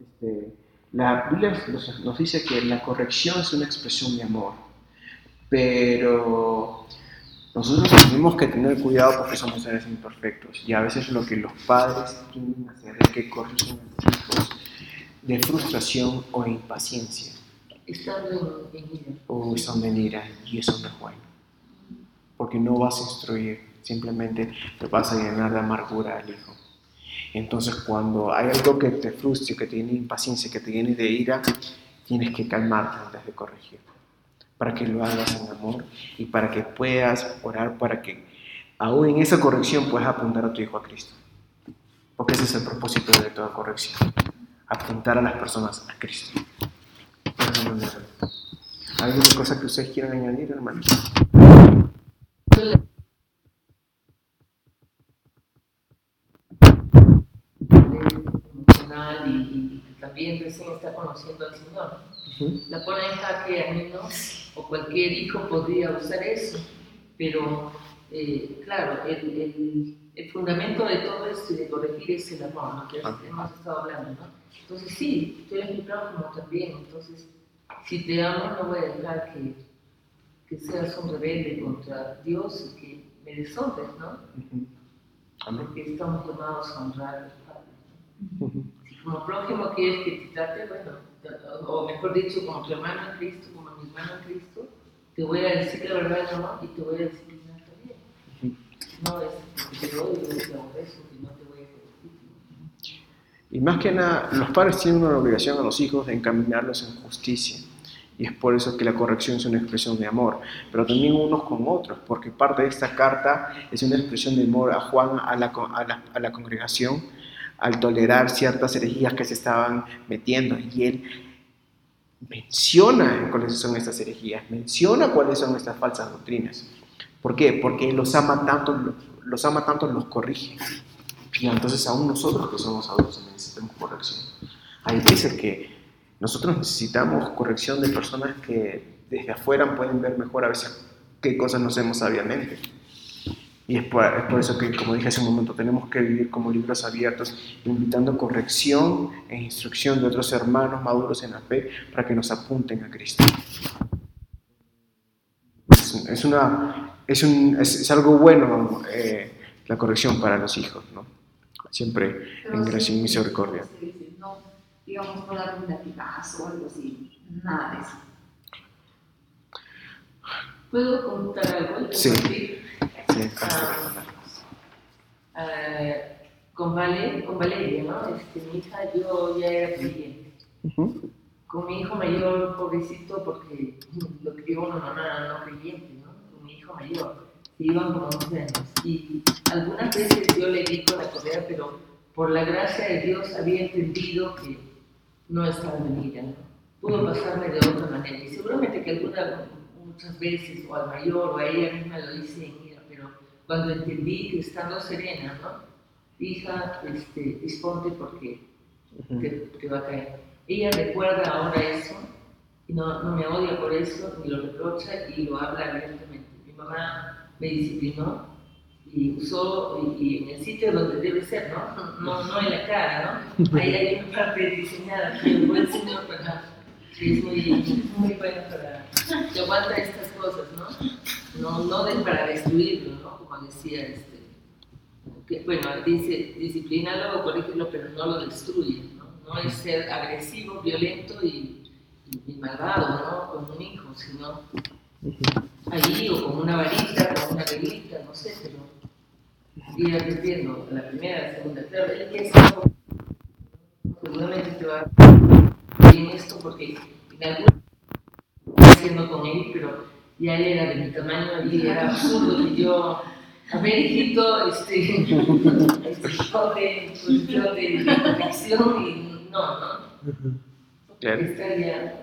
este, la Biblia nos, dice que la corrección es una expresión de amor, pero nosotros tenemos que tener cuidado porque somos seres imperfectos y a veces lo que los padres a hacer es que corrigen a sus hijos de frustración o de impaciencia. En ira. O en ira y eso no es bueno. Porque no vas a instruir, simplemente te vas a llenar de amargura al hijo. Entonces, cuando hay algo que te frustre, que te impaciencia, que te viene de ira, tienes que calmarte antes de corregir, para que lo hagas en amor y para que puedas orar para que aún en esa corrección puedas apuntar a tu hijo a Cristo. Porque ese es el propósito de toda corrección, apuntar a las personas a Cristo. ¿Alguna cosa que ustedes quieran añadir, hermanos? Y, también recién está conociendo al Señor. La pone en jaque a mí no, o cualquier hijo podría usar eso, pero eh, claro, el, el, el, fundamento de todo esto y de corregir es el amor, lo que hemos estado hablando. ¿no? Entonces sí, tú eres mi prójimo también, entonces si te amo no voy a dejar que, que seas un rebelde contra Dios y que me deshonres, ¿no? Porque estamos llamados a honrar al Padre como prójimo quieres que te trate, bueno, o mejor dicho, como tu hermano en Cristo, como mi hermano en Cristo, te voy a decir la verdad no y te voy a disciplinar también. No es porque te yo te eso y no te voy a. Y más que nada, los padres tienen una obligación a los hijos de encaminarlos en justicia. Y es por eso que la corrección es una expresión de amor, pero también unos con otros, porque parte de esta carta es una expresión de amor a Juan, a la, a la, a la congregación, al tolerar ciertas herejías que se estaban metiendo. Y él menciona cuáles son estas herejías, menciona cuáles son estas falsas doctrinas. ¿Por qué? Porque los ama tanto, los ama tanto, los corrige. Y entonces aún nosotros que somos adultos necesitamos corrección. Hay veces que nosotros necesitamos corrección de personas que desde afuera pueden ver mejor a veces qué cosas no hacemos sabiamente. Y es por, eso que, como dije hace un momento, tenemos que vivir como libros abiertos, invitando corrección e instrucción de otros hermanos maduros en la fe para que nos apunten a Cristo. Es, una, es, un, es, algo bueno eh, la corrección para los hijos, ¿no? Siempre en gracia y misericordia. No, digamos, no dar un latigazo o algo así, nada de eso. ¿Puedo contar algo? Sí. Uh, con, con Valeria, ¿no? Este, mi hija, yo ya era creyente. Con mi hijo mayor, pobrecito, porque lo crió una mamá no creyente, ¿no? Con mi hijo mayor. iban como 11 años. Y algunas veces yo le di con la correa, pero por la gracia de Dios había entendido que no estaba en ella. ¿no? Pudo pasarme de otra manera. Y seguramente que algunas, muchas veces, o al mayor o a ella misma lo hice en cuando entendí que estando serena, ¿no? Hija, este, disponte porque te, te va a caer. Ella recuerda ahora eso y no, no me odia por eso, ni lo reprocha y lo habla abiertamente. Mi mamá me disciplinó y usó, y, y en el sitio donde debe ser, ¿no? No, no en la cara, ¿no? Ahí hay una parte diseñada que el buen señor para, que es muy, muy bueno para, que aguanta estas cosas, ¿no? No, no de, para destruirlo, ¿no? Decía este, bueno, dice, disciplínalo o corrígelo, pero no lo destruye, ¿no? Es ser agresivo, violento y, malvado, ¿no? Como un hijo, sino allí o con una varita, con una reglita, no sé, pero ir aprendiendo la primera, la segunda, tercera, el que es seguramente te va bien esto porque en algún haciendo con él, pero ya él era de mi tamaño y era absurdo que yo, a ver, hijito, este, este joven, posición de protección y no, no. Claro. Estaría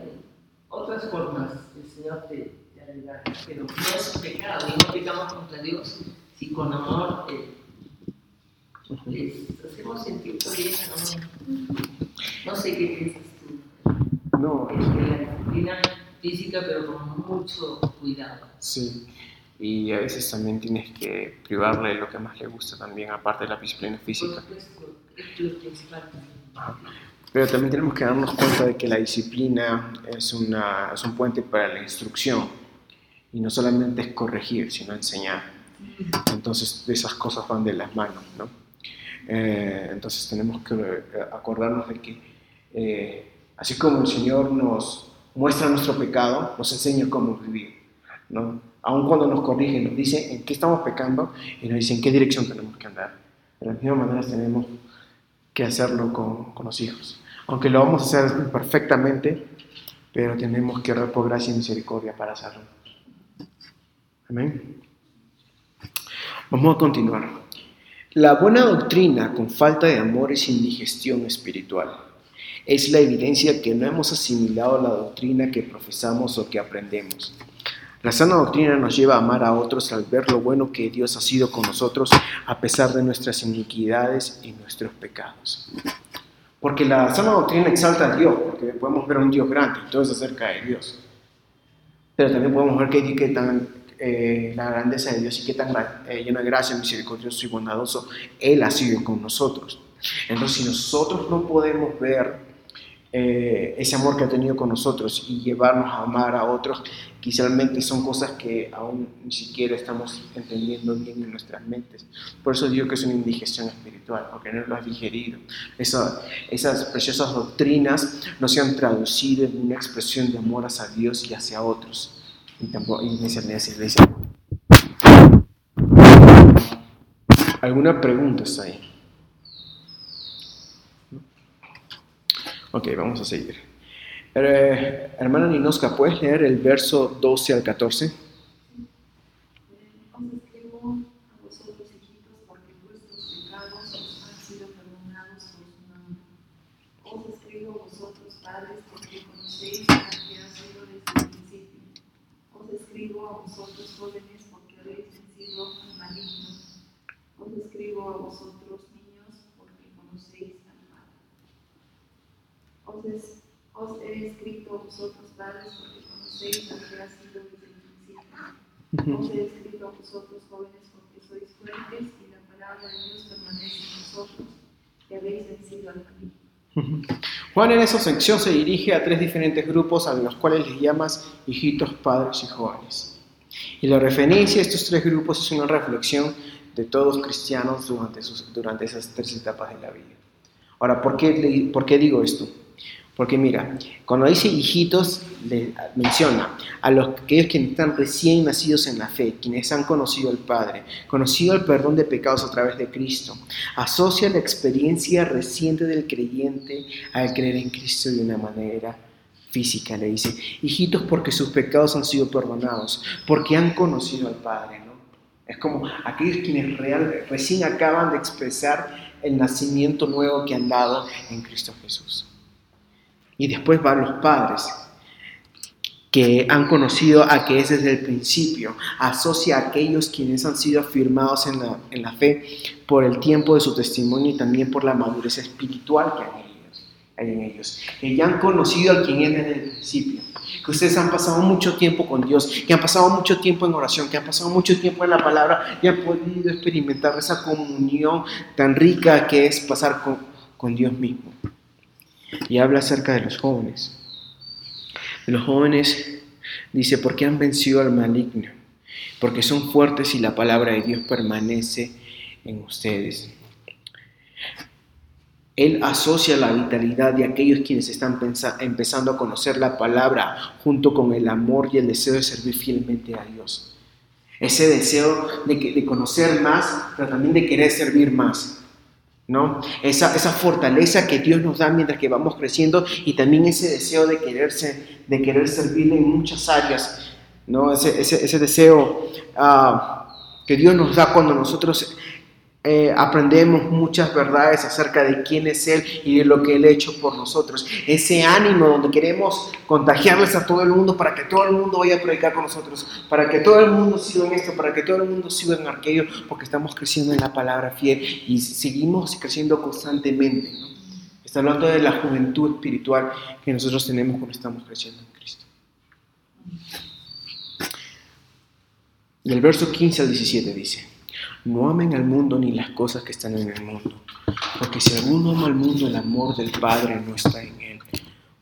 otras formas el Señor te, te ayudará, pero no es un pecado y no pecamos contra Dios si con amor eh, les hacemos sentir bien, ¿no? No sé qué piensas tú. No, Es que la disciplina física, pero con mucho cuidado. sí. Y a veces también tienes que privarle de lo que más le gusta también, aparte de la disciplina física. supuesto, es lo principal. Pero también tenemos que darnos cuenta de que la disciplina es, una, es un puente para la instrucción. Y no solamente es corregir, sino enseñar. Entonces esas cosas van de las manos, ¿no? Eh, entonces tenemos que eh, acordarnos de que eh, así como el Señor nos muestra nuestro pecado, nos enseña cómo vivir, ¿no? Aun cuando nos corrige, nos dice en qué estamos pecando y nos dice en qué dirección tenemos que andar. De la misma manera tenemos que hacerlo con, con los hijos. Aunque lo vamos a hacer perfectamente, pero tenemos que orar por gracia y misericordia para hacerlo. Amén. Vamos a continuar. La buena doctrina con falta de amor es indigestión espiritual. Es la evidencia que no hemos asimilado la doctrina que profesamos o que aprendemos. La sana doctrina nos lleva a amar a otros al ver lo bueno que Dios ha sido con nosotros a pesar de nuestras iniquidades y nuestros pecados. Porque la sana doctrina exalta a Dios, porque podemos ver a un Dios grande, todo es acerca de Dios. Pero también podemos ver que, que tan, eh, la grandeza de Dios y qué tan eh, lleno de gracia, misericordioso y bondadoso Él ha sido con nosotros. Entonces, si nosotros no podemos ver eh, ese amor que ha tenido con nosotros y llevarnos a amar a otros, quizás son cosas que aún ni siquiera estamos entendiendo bien en nuestras mentes. Por eso digo que es una indigestión espiritual, porque no lo has digerido. Esa- esas preciosas doctrinas no se han traducido en una expresión de amor hacia Dios y hacia otros. Y tampoco y. ¿Alguna pregunta está ahí? Ok, vamos a seguir. Eh, hermana Ninoska, ¿puedes leer el verso 12 al 14? Os escribo a Os, es- os he escrito a vosotros, padres, porque conocéis al que ha sido desde el principio. Os he escrito a vosotros jóvenes porque sois fuertes y la palabra de Dios permanece en vosotros, que habéis vencido al maligno. Juan en esa sección se dirige a tres diferentes grupos a los cuales les llamas hijitos, padres y jóvenes. Y la referencia a estos tres grupos es una reflexión de todos cristianos durante, sus- durante esas tres etapas de la vida. Ahora, ¿por qué, ¿por qué digo esto? Porque mira, cuando dice hijitos, le menciona a los aquellos que están recién nacidos en la fe, quienes han conocido al Padre, conocido el perdón de pecados a través de Cristo. Asocia la experiencia reciente del creyente al creer en Cristo de una manera física. Le dice, hijitos porque sus pecados han sido perdonados, porque han conocido al Padre, ¿no? Es como aquellos quienes real, recién acaban de expresar el nacimiento nuevo que han dado en Cristo Jesús. Y después van los padres, que han conocido a que es desde el principio, asocia a aquellos quienes han sido afirmados en la, en la fe por el tiempo de su testimonio y también por la madurez espiritual que hay en ellos, hay en ellos, que ya han conocido a quien es desde el principio, que ustedes han pasado mucho tiempo con Dios, que han pasado mucho tiempo en oración, que han pasado mucho tiempo en la palabra y han podido experimentar esa comunión tan rica que es pasar con, con Dios mismo. Y habla acerca de los jóvenes los jóvenes, dice, porque han vencido al maligno, porque son fuertes y la palabra de Dios permanece en ustedes. Él asocia la vitalidad de aquellos quienes están empezando a conocer la palabra junto con el amor y el deseo de servir fielmente a Dios. Ese deseo de, conocer más, pero también de querer servir más. ¿No? Esa, esa fortaleza que Dios nos da mientras que vamos creciendo y también ese deseo de, quererse, de querer servirle en muchas áreas, ¿no? Ese, ese, ese deseo uh, que Dios nos da cuando nosotros eh, aprendemos muchas verdades acerca de quién es Él y de lo que Él ha hecho por nosotros. Ese ánimo donde queremos contagiarles a todo el mundo para que todo el mundo vaya a predicar con nosotros, para que todo el mundo siga en esto, para que todo el mundo siga en aquello, porque estamos creciendo en la palabra fiel y seguimos creciendo constantemente. Está hablando de la juventud espiritual que nosotros tenemos cuando estamos creciendo en Cristo. Y el verso 15 al 17 dice. No amen al mundo ni las cosas que están en el mundo, porque si alguno ama al mundo, el amor del Padre no está en él.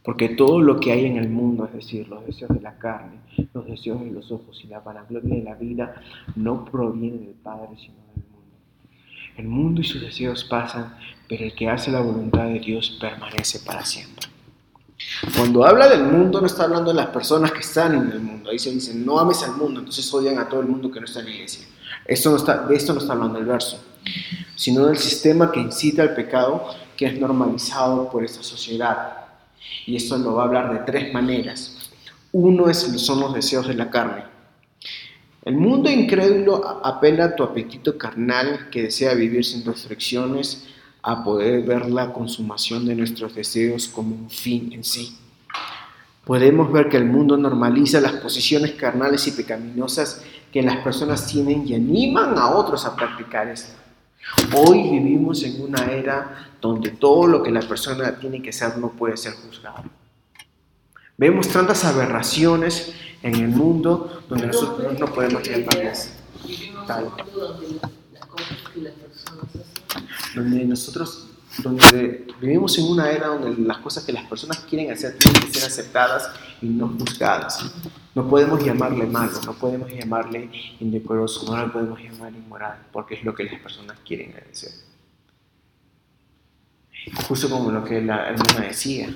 Porque todo lo que hay en el mundo, es decir, los deseos de la carne, los deseos de los ojos y la vanagloria de la vida, no proviene del Padre, sino del mundo. El mundo y sus deseos pasan, pero el que hace la voluntad de Dios permanece para siempre. Cuando habla del mundo, no está hablando de las personas que están en el mundo. Ahí se dice, no ames al mundo, entonces odian a todo el mundo que no está en la iglesia. Esto no está, de esto no está hablando el verso, sino del sistema que incita al pecado que es normalizado por esta sociedad. Y esto lo va a hablar de tres maneras. Uno es, son los deseos de la carne. El mundo incrédulo apela a tu apetito carnal que desea vivir sin restricciones, a poder ver la consumación de nuestros deseos como un fin en sí. Podemos ver que el mundo normaliza las posiciones carnales y pecaminosas que las personas tienen y animan a otros a practicar esto. Hoy vivimos en una era donde todo lo que la persona tiene que ser no puede ser juzgado. Vemos tantas aberraciones en el mundo donde nosotros no podemos llamarlas tal. Donde nosotros donde vivimos en una era donde las cosas que las personas quieren hacer tienen que ser aceptadas y no juzgadas. No podemos llamarle malo, no podemos llamarle indecoroso, no le podemos llamar inmoral, porque es lo que las personas quieren hacer. Justo como lo que la hermana decía,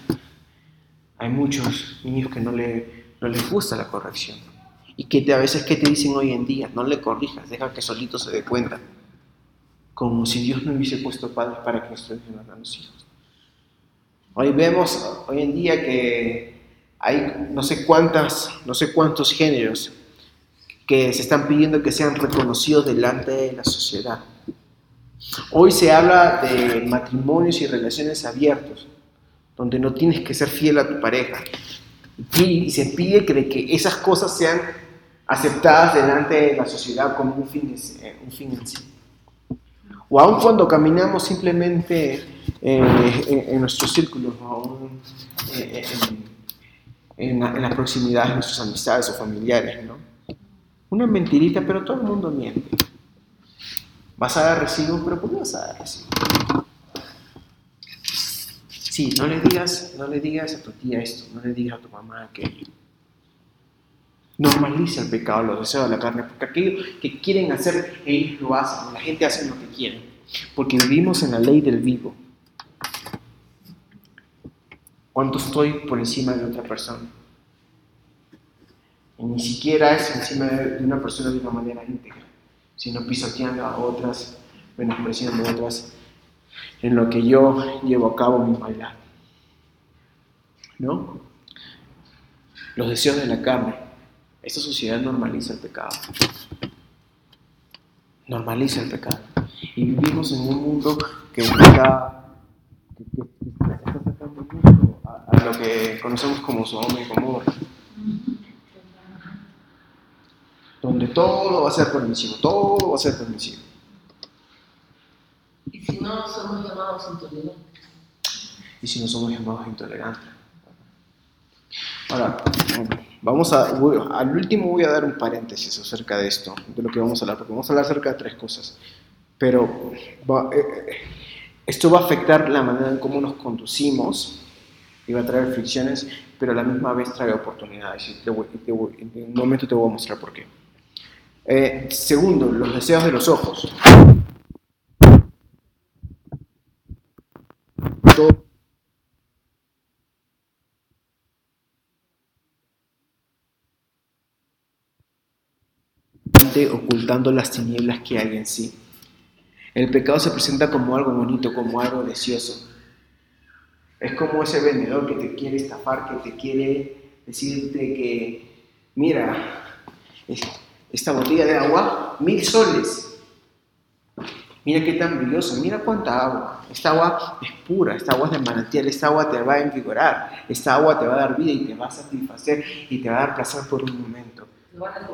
hay muchos niños que no, le, no les gusta la corrección. Y que a veces, ¿qué te dicen hoy en día? No le corrijas, deja que solito se dé cuenta como si Dios no hubiese puesto padres para que nos a los hijos. Hoy vemos, hoy en día, que hay no sé cuántas, no sé cuántos géneros que se están pidiendo que sean reconocidos delante de la sociedad. Hoy se habla de matrimonios y relaciones abiertos, donde no tienes que ser fiel a tu pareja. Y se pide que, que esas cosas sean aceptadas delante de la sociedad como un fin, un fin en sí o aun cuando caminamos simplemente eh, en, nuestros círculos, eh, en, la, proximidad de nuestras amistades o familiares, ¿no? Una mentirita, pero todo el mundo miente. Vas a dar recibo, pero ¿por qué vas a dar recibo? Sí, no le digas, no le digas a tu tía esto, no le digas a tu mamá aquello. Normaliza el pecado, los deseos de la carne, porque aquello que quieren hacer, ellos lo hacen, la gente hace lo que quiere, porque vivimos en la ley del vivo. ¿Cuánto estoy por encima de otra persona? Y ni siquiera es encima de una persona de una manera íntegra, sino pisoteando a otras, menospreciando a otras, en lo que yo llevo a cabo mi maldad. ¿No? Los deseos de la carne esta sociedad normaliza el pecado. normaliza el pecado. Y vivimos en un mundo que está, que, que- que está sacando mucho a, a lo que conocemos como Sodoma y Gomorra, donde todo va a ser permisivo, todo va a ser permisivo. Y si no, somos llamados intolerantes. y si no somos llamados intolerantes. Ahora, vamos a, voy- al último voy a dar un paréntesis acerca de esto, de lo que vamos a hablar, porque vamos a hablar acerca de tres cosas. Pero va- eh, eh, esto va a afectar la manera en cómo nos conducimos y va a traer fricciones, pero a la misma vez trae oportunidades. Y te voy- te voy- en un momento te voy a mostrar por qué. Eh, segundo, los deseos de los ojos. Todo ocultando las tinieblas que hay en sí. El pecado se presenta como algo bonito, como algo deseoso. Es como ese vendedor que te quiere estafar, que te quiere decirte que, mira, es- esta botella de agua, mil soles. Mira qué tan brilloso, mira cuánta agua. Esta agua es pura, esta agua es de manantial, esta agua te va a envigorar, esta agua te va a dar vida y te va a satisfacer y te va a dar placer por un momento Van a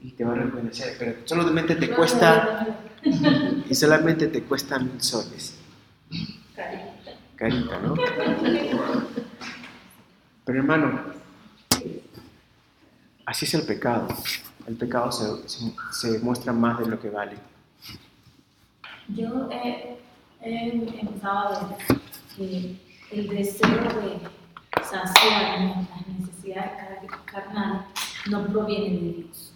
y te va a rejuvenecer, pero solamente te cuesta, y solamente te cuesta mil soles. Carita, ¿no? Pero hermano, así es el pecado. El pecado se, se- se muestra más de lo que vale. Yo he, he empezado a ver que el deseo de saciar nuestras necesidades car- carnales no proviene de Dios.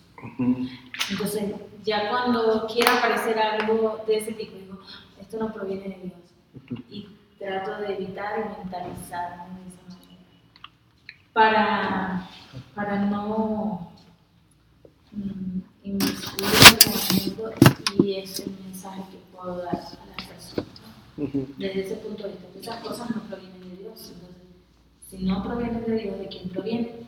Entonces, ya cuando quiera aparecer algo de ese tipo, digo, esto no proviene de Dios. Y trato de evitar y mentalizarme de esa manera. Para, para no mm, inmiscuirme y es el mensaje que puedo dar a las personas. Desde ese punto de vista, esas cosas no provienen de Dios. Entonces, si no provienen de Dios, ¿de quién proviene?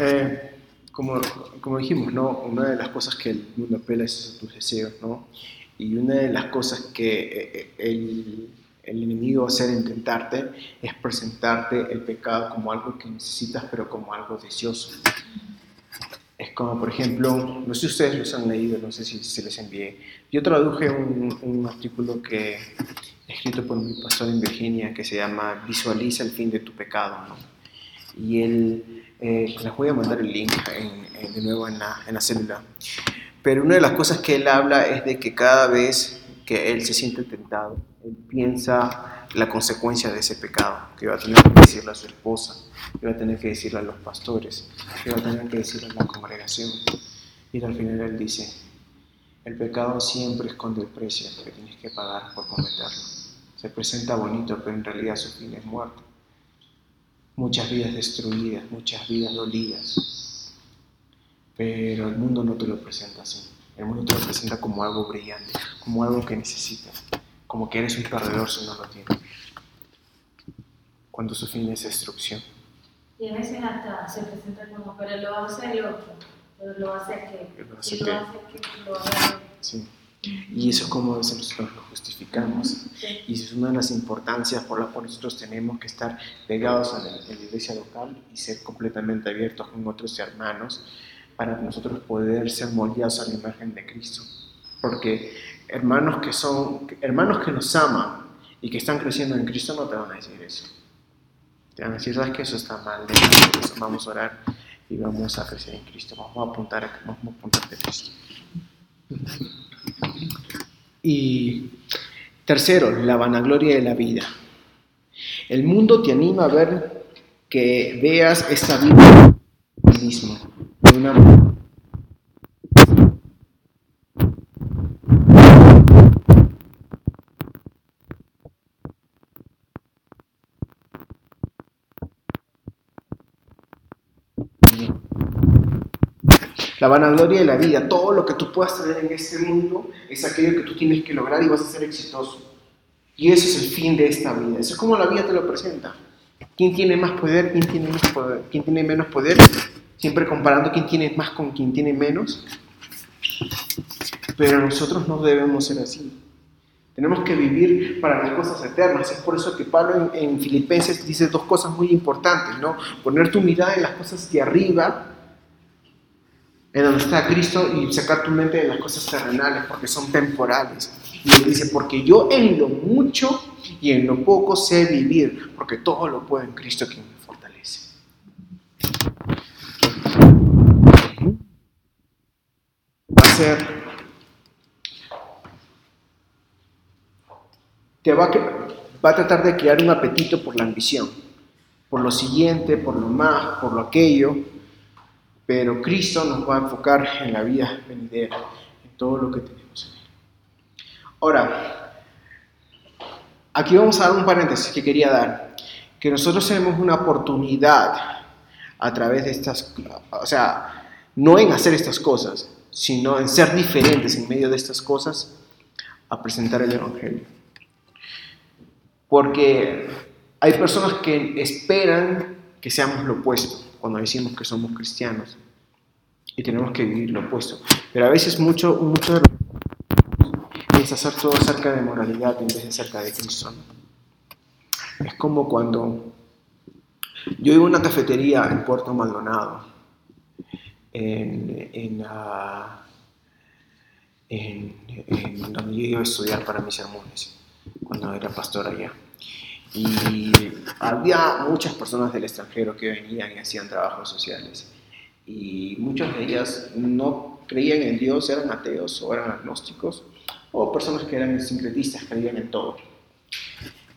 Eh, como, como dijimos, ¿no? Una de las cosas que el mundo apela es a tus deseos, ¿no? Y una de las cosas que eh, eh, el, el enemigo va a hacer intentarte es presentarte el pecado como algo que necesitas, pero como algo deseoso. Es como, por ejemplo, no sé si ustedes los han leído, no sé si se les envié. Yo traduje un, un artículo que escrito por mi pastor en Virginia que se llama Visualiza el fin de tu pecado, ¿no? Y él, eh, les voy a mandar el link en- en- de nuevo en la, en la célula. Pero una de las cosas que él habla es de que cada vez que él se siente tentado, él piensa la consecuencia de ese pecado, que va a tener que decirle a su esposa, que va a tener que decirle a los pastores, que va a tener que decirle a la congregación. Y al final él dice, el pecado siempre esconde el precio que tienes que pagar por cometerlo. Se presenta bonito, pero en realidad su fin es muerte muchas vidas destruidas, muchas vidas dolidas. Pero el mundo no te lo presenta así. El mundo te lo presenta como algo brillante, como algo que necesitas, como que eres un perdedor si no lo tienes. Cuando su fin es destrucción. Y a veces hasta se presenta como, pero lo va a hacer el otro, pero lo va a hacer que, Lo a si hacer lo hace que lo Sí. Y eso es como a veces nosotros lo justificamos. Sí. Y es una de las importancias por las cuales nosotros tenemos que estar pegados a la, en la iglesia local y ser completamente abiertos con otros hermanos para nosotros poder ser moldeados a la imagen de Cristo. Porque hermanos que son, hermanos que nos aman y que están creciendo en Cristo no te van a decir eso. Te van a decir, sabes que eso está mal, vamos a orar y vamos a crecer en Cristo, vamos a apuntar vamos a apuntar a Cristo. Y tercero, la vanagloria de la vida. El mundo te anima a ver que veas esta vida de una La vanagloria de la vida, todo lo que tú puedas tener en este mundo es aquello que tú tienes que lograr y vas a ser exitoso. Y ese es el fin de esta vida. Eso es como la vida te lo presenta. ¿Quién tiene más poder? ¿Quién tiene, menos poder? ¿Quién tiene menos poder? siempre comparando quién tiene más con quién tiene menos. Pero nosotros no debemos ser así. Tenemos que vivir para las cosas eternas. Es por eso que Pablo en, en, Filipenses dice dos cosas muy importantes, ¿no? Poner tu mirada en las cosas de arriba, en donde está Cristo, y sacar tu mente de las cosas terrenales, porque son temporales. Y él dice, porque yo en lo mucho y en lo poco sé vivir, porque todo lo puedo en Cristo quien me fortalece. Va a ser, te va a, va a tratar de crear un apetito por la ambición, por lo siguiente, por lo más, por lo aquello, pero Cristo nos va a enfocar en la vida venidera, en todo lo que tenemos en Él. Ahora, aquí vamos a dar un paréntesis que quería dar, que nosotros tenemos una oportunidad a través de estas, o sea, no en hacer estas cosas, sino en ser diferentes en medio de estas cosas, a presentar el Evangelio. Porque hay personas que esperan que seamos lo opuesto cuando decimos que somos cristianos y tenemos que vivir lo opuesto. Pero a veces mucho, mucho es hacer todo acerca de moralidad en vez de acerca de Cristo. Es como cuando yo iba a una cafetería en Puerto Maldonado, en, en, en, donde yo iba a estudiar para mis sermones, cuando era pastor allá. Y había muchas personas del extranjero que venían y hacían trabajos sociales. Y muchas de ellas no creían en Dios, eran ateos o eran agnósticos, o personas que eran sincretistas, creían en todo.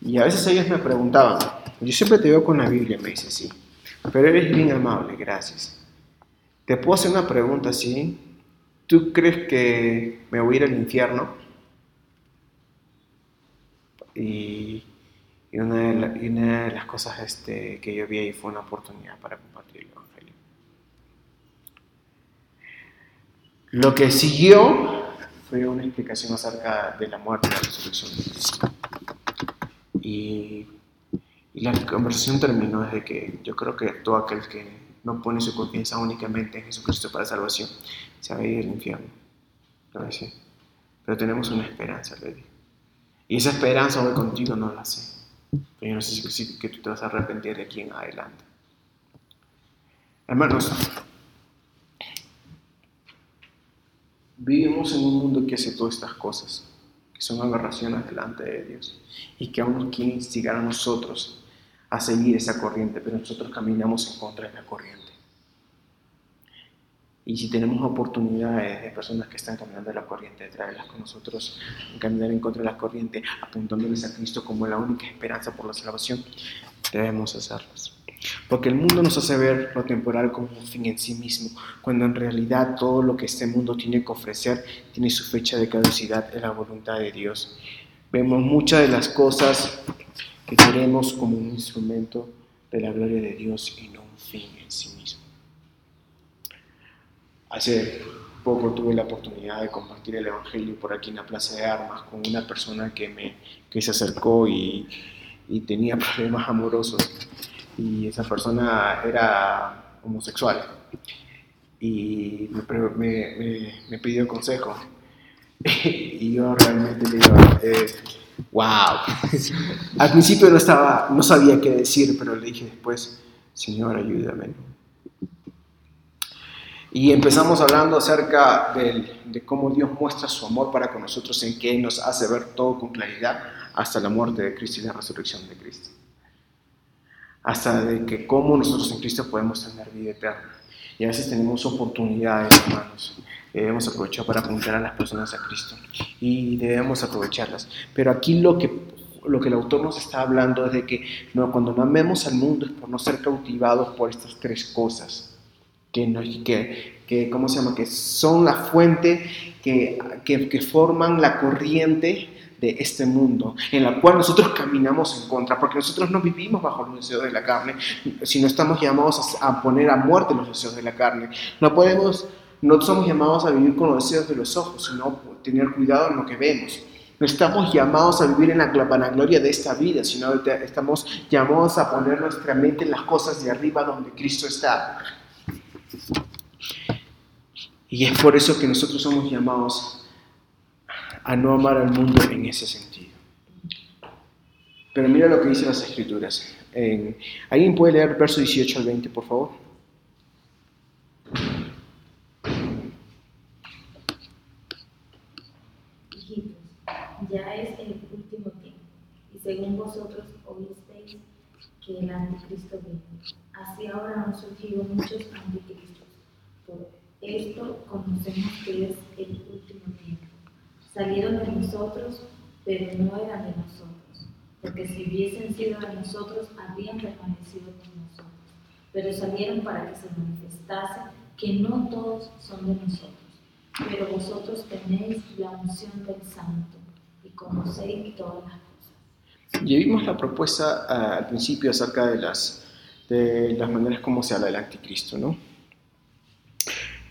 Y a veces ellos me preguntaban, yo siempre te veo con la Biblia, me dice, sí, pero eres bien amable, gracias. ¿Te puedo hacer una pregunta así? ¿Tú crees que me voy al infierno? Y, y, una, de las cosas este, que yo vi ahí fue una oportunidad para compartir el Evangelio. Lo que siguió fue una explicación acerca de la muerte y la resurrección de Cristo. Y, la conversación terminó desde que yo creo que todo aquel que no pone su confianza únicamente en Jesucristo para salvación se va a ir al infierno. Pero tenemos una esperanza, dije. Y esa esperanza hoy contigo no la sé. Pero yo no sé si, que tú te vas a arrepentir de aquí en adelante. Hermanos, vivimos en un mundo que hace todas estas cosas, que son aberraciones delante de Dios y que aún quiere instigar a nosotros a seguir esa corriente, pero nosotros caminamos en contra de la corriente. Y si tenemos oportunidades de personas que están caminando en la corriente, de traerlas con nosotros, caminar en contra de la corriente, apuntándoles a Cristo como la única esperanza por la salvación, debemos hacerlas. Porque el mundo nos hace ver lo temporal como un fin en sí mismo, cuando en realidad todo lo que este mundo tiene que ofrecer tiene su fecha de caducidad en la voluntad de Dios. Vemos muchas de las cosas que queremos como un instrumento de la gloria de Dios y no un fin en sí mismo. Hace poco tuve la oportunidad de compartir el Evangelio por aquí en la Plaza de Armas con una persona que, me, que se acercó y, tenía problemas amorosos. Y esa persona era homosexual. Y me, me, me, pidió consejo. Y yo realmente le digo, eh, wow, al principio no, estaba, no sabía qué decir, pero le dije después, Señor, ayúdame. Y empezamos hablando acerca de, de, cómo Dios muestra su amor para con nosotros, en que nos hace ver todo con claridad hasta la muerte de Cristo y la resurrección de Cristo. Hasta de que cómo nosotros en Cristo podemos tener vida eterna. Y a veces tenemos oportunidades, hermanos. Debemos aprovechar para apuntar a las personas a Cristo. Y debemos aprovecharlas. Pero aquí lo que, lo que el autor nos está hablando es de que no, cuando no amemos al mundo es por no ser cautivados por estas tres cosas que, que, que, ¿cómo se llama? que son la fuente que, que, que, forman la corriente de este mundo, en la cual nosotros caminamos en contra, porque nosotros no vivimos bajo los deseos de la carne, sino estamos llamados a poner a muerte los deseos de la carne. No podemos, no somos llamados a vivir con los deseos de los ojos, sino tener cuidado en lo que vemos. No estamos llamados a vivir en la vanagloria de esta vida, sino estamos llamados a poner nuestra mente en las cosas de arriba donde Cristo está. Y es por eso que nosotros somos llamados a no amar al mundo en ese sentido. Pero mira lo que dicen las escrituras. ¿Alguien puede leer verso 18 al 20, por favor? Hijitos, ya es el último tiempo, y según vosotros oísteis que el anticristo viene. Así ahora han surgido muchos anticristos. Por esto conocemos que es el último tiempo. Salieron de nosotros, pero no eran de nosotros, porque si hubiesen sido de nosotros, habrían permanecido con nosotros. Pero salieron para que se manifestase que no todos son de nosotros. Pero vosotros tenéis la unción del Santo y conocéis todas las cosas. Ya vimos la propuesta ah, al principio acerca de las, de las maneras como se habla del anticristo, ¿no?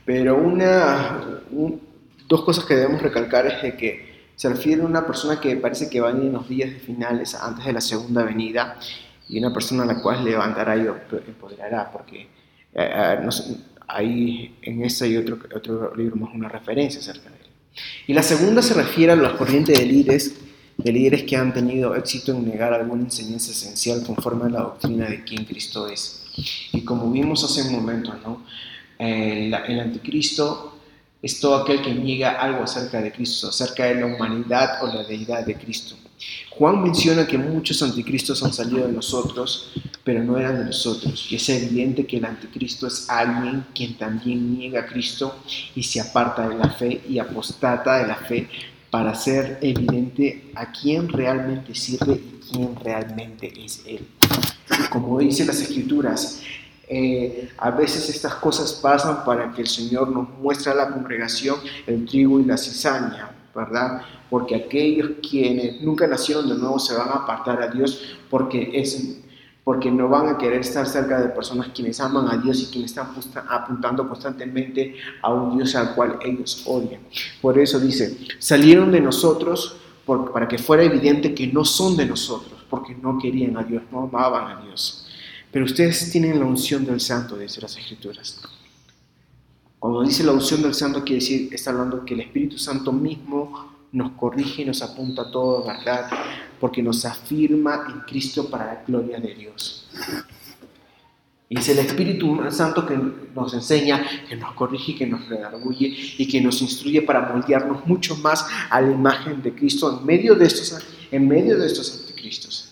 Pero una, un- dos cosas que debemos recalcar es de que se refiere a una persona que parece que va en los días finales antes de la segunda venida y una persona a la cual levantará y empoderará, porque eh, eh, no sé, hay en este y otro, otro libro más una referencia acerca de él. Y la segunda se refiere a la corriente de líderes, de líderes que han tenido éxito en negar alguna enseñanza esencial conforme a la doctrina de quién Cristo es. Y como vimos hace un momento, ¿no? El anticristo es todo aquel que niega algo acerca de Cristo, acerca de la humanidad o la deidad de Cristo. Juan menciona que muchos anticristos han salido de nosotros, pero no eran de nosotros. Y es evidente que el anticristo es alguien quien también niega a Cristo y se aparta de la fe y apostata de la fe para hacer evidente a quién realmente sirve y quién realmente es Él. Como dice las escrituras, eh, a veces estas cosas pasan para que el Señor nos muestre a la congregación el trigo y la cizaña, ¿verdad? Porque aquellos quienes nunca nacieron de nuevo se van a apartar a Dios porque, es, porque no van a querer estar cerca de personas quienes aman a Dios y quienes están apuntando constantemente a un Dios al cual ellos odian. Por eso dice, salieron de nosotros para que fuera evidente que no son de nosotros, porque no querían a Dios, no amaban a Dios. Pero ustedes tienen la unción del santo, dice las escrituras. Cuando dice la unción del santo, quiere decir, está hablando que el Espíritu Santo mismo nos corrige y nos apunta a todo verdad, porque nos afirma en Cristo para la gloria de Dios. Y es el Espíritu Santo que nos enseña, que nos corrige, que nos redarguye y que nos instruye para moldearnos mucho más a la imagen de Cristo en medio de estos, en medio de estos anticristos.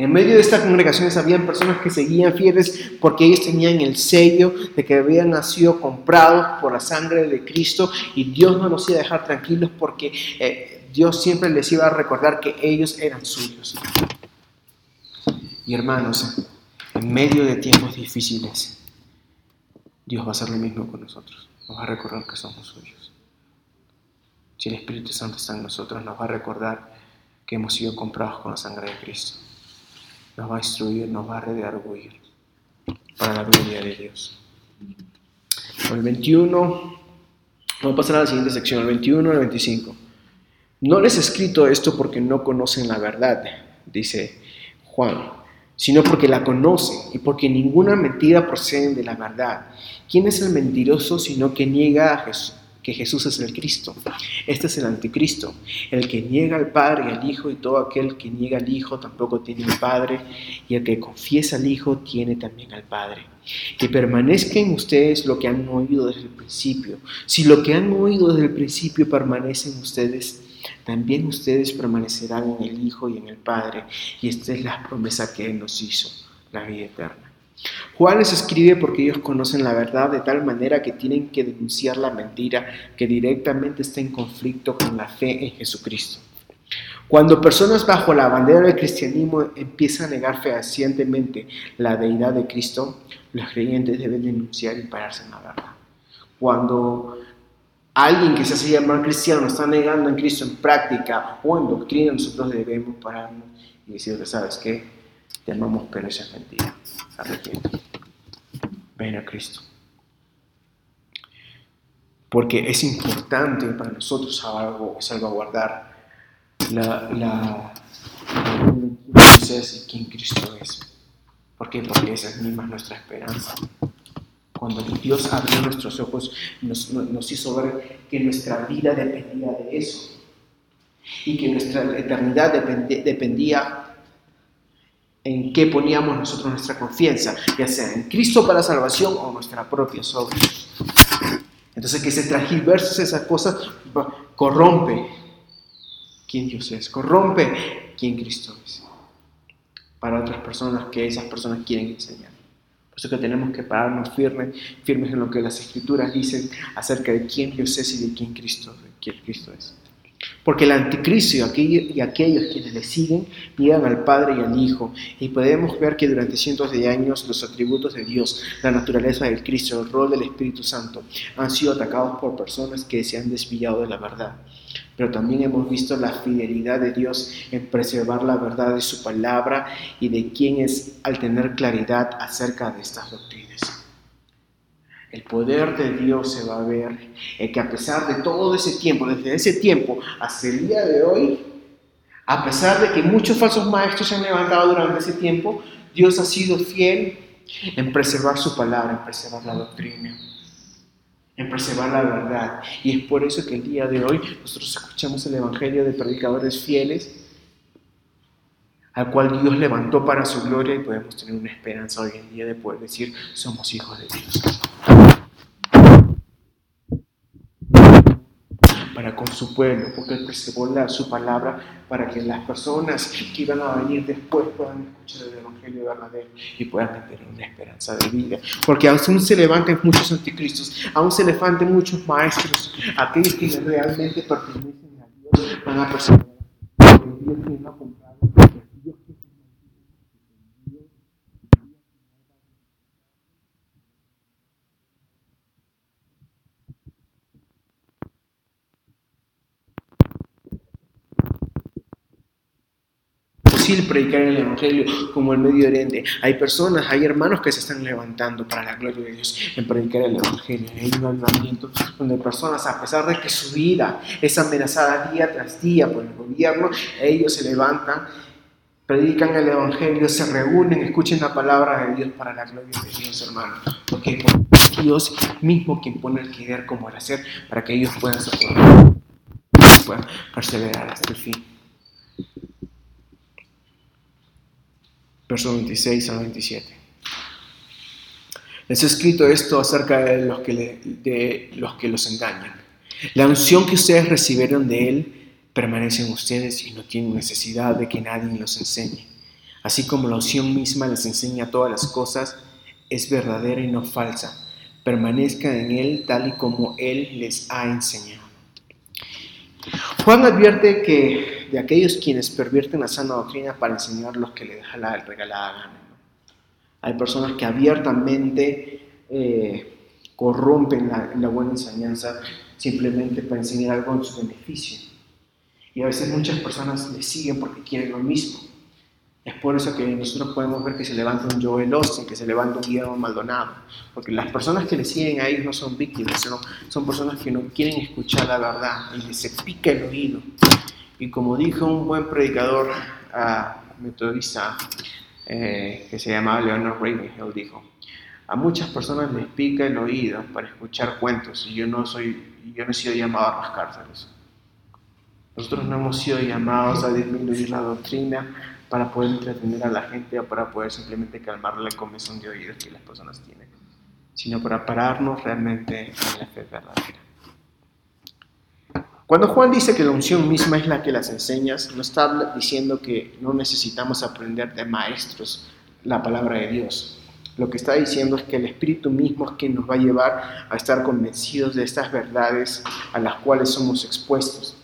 En medio de estas congregaciones habían personas que seguían fieles porque ellos tenían el sello de que habían nacido comprados por la sangre de Cristo y Dios no los iba a dejar tranquilos porque eh, Dios siempre les iba a recordar que ellos eran suyos. Y hermanos, en medio de tiempos difíciles, Dios va a hacer lo mismo con nosotros. Nos va a recordar que somos suyos. Si el Espíritu Santo está en nosotros, nos va a recordar que hemos sido comprados con la sangre de Cristo nos va a instruir, nos va a redarguir para la gloria de Dios. El 21, vamos a pasar a la siguiente sección, el 21 al 25. No les he escrito esto porque no conocen la verdad, dice Juan, sino porque la conocen y porque ninguna mentira procede de la verdad. ¿Quién es el mentiroso sino que niega a Jesús? Que Jesús es el Cristo. Este es el anticristo, el que niega al Padre y al Hijo, y todo aquel que niega al Hijo tampoco tiene al Padre, y el que confiesa al Hijo tiene también al Padre. Que permanezca en ustedes lo que han oído desde el principio. Si lo que han oído desde el principio permanece en ustedes, también ustedes permanecerán en el Hijo y en el Padre. Y esta es la promesa que Él nos hizo, la vida eterna. Juan les escribe porque ellos conocen la verdad de tal manera que tienen que denunciar la mentira que directamente está en conflicto con la fe en Jesucristo. Cuando personas bajo la bandera del cristianismo empiezan a negar fehacientemente la deidad de Cristo, los creyentes deben denunciar y pararse en la verdad. Cuando alguien que se hace llamar cristiano está negando en Cristo en práctica o en doctrina, nosotros debemos pararnos y decirle, ¿sabes qué? Te amamos, pero esa es mentira. Ven a Cristo. Porque es importante para nosotros salvaguardar la, la, es y quién Cristo es. ¿Por qué? Porque esa misma es nuestra esperanza. Cuando Dios abrió nuestros ojos, nos, nos hizo ver que nuestra vida dependía de eso y que nuestra eternidad dependía en qué poníamos nosotros nuestra confianza, ya sea en Cristo para salvación o nuestra propia obras. Entonces que se transgiverses esas cosas corrompe quién Dios es, corrompe quién Cristo es. Para otras personas que esas personas quieren enseñar. Por eso que tenemos que pararnos firmes, firmes en lo que las escrituras dicen acerca de quién Dios es y de quién Cristo, quién Cristo es. Porque el anticristo y aquellos quienes le siguen niegan al Padre y al Hijo. Y podemos ver que durante cientos de años los atributos de Dios, la naturaleza del Cristo, el rol del Espíritu Santo han sido atacados por personas que se han desviado de la verdad. Pero también hemos visto la fidelidad de Dios en preservar la verdad de su palabra y de quién es al tener claridad acerca de estas doctrinas. El poder de Dios se va a ver en que a pesar de todo ese tiempo, desde ese tiempo hasta el día de hoy, a pesar de que muchos falsos maestros se han levantado durante ese tiempo, Dios ha sido fiel en preservar su palabra, en preservar la doctrina, en preservar la verdad. Y es por eso que el día de hoy nosotros escuchamos el Evangelio de predicadores fieles, al cual Dios levantó para su gloria y podemos tener una esperanza hoy en día de poder decir, somos hijos de Dios. para con su pueblo, porque Él preservó su palabra para que las personas que iban a venir después puedan escuchar el Evangelio verdadero y puedan tener una esperanza de vida. Porque aún se levanten muchos anticristos, aún se levanten muchos maestros, aquellos que realmente pertenecen a Dios van a perseverar. Dios predicar el Evangelio como el Medio Oriente. Hay personas, hay hermanos que se están levantando para la gloria de Dios en predicar el Evangelio. Hay un avivamiento donde personas, a pesar de que su vida es amenazada día tras día por el gobierno, ellos se levantan, predican el Evangelio, se reúnen, escuchen la palabra de Dios para la gloria de Dios, hermano. Porque es Dios mismo quien pone el querer como el hacer para que ellos puedan soportar, puedan perseverar hasta el fin. Versos 26 al 27. Les he escrito esto acerca de los que, de los, que los engañan. La unción que ustedes recibieron de Él permanece en ustedes y no tienen necesidad de que nadie los enseñe. Así como la unción misma les enseña todas las cosas, es verdadera y no falsa. Permanezcan en Él tal y como Él les ha enseñado. Juan advierte que de aquellos quienes pervierten la sana doctrina para enseñar los que le deja la regalada gana. Hay personas que abiertamente eh, corrompen la, buena enseñanza simplemente para enseñar algo en su beneficio. Y a veces muchas personas le siguen porque quieren lo mismo. Es por eso que nosotros podemos ver que se levanta un Joel Austin, que se levanta un Guillermo Maldonado, porque las personas que le siguen a ellos no son víctimas, son, son personas que no quieren escuchar la verdad y les se pica el oído y como dijo un buen predicador metodista eh, que se llamaba Leonard Ravenhill, dijo, a muchas personas les pica el oído para escuchar cuentos y yo no, soy, yo no he sido llamado a rascárselos. Nosotros no hemos sido llamados a disminuir la doctrina para poder entretener a la gente o para poder simplemente calmar la comezón de oídos que las personas tienen, sino para pararnos realmente en la fe verdadera. Cuando Juan dice que la unción misma es la que las enseñas, no está diciendo que no necesitamos aprender de maestros la palabra de Dios. Lo que está diciendo es que el Espíritu mismo es quien nos va a llevar a estar convencidos de estas verdades a las cuales somos expuestos.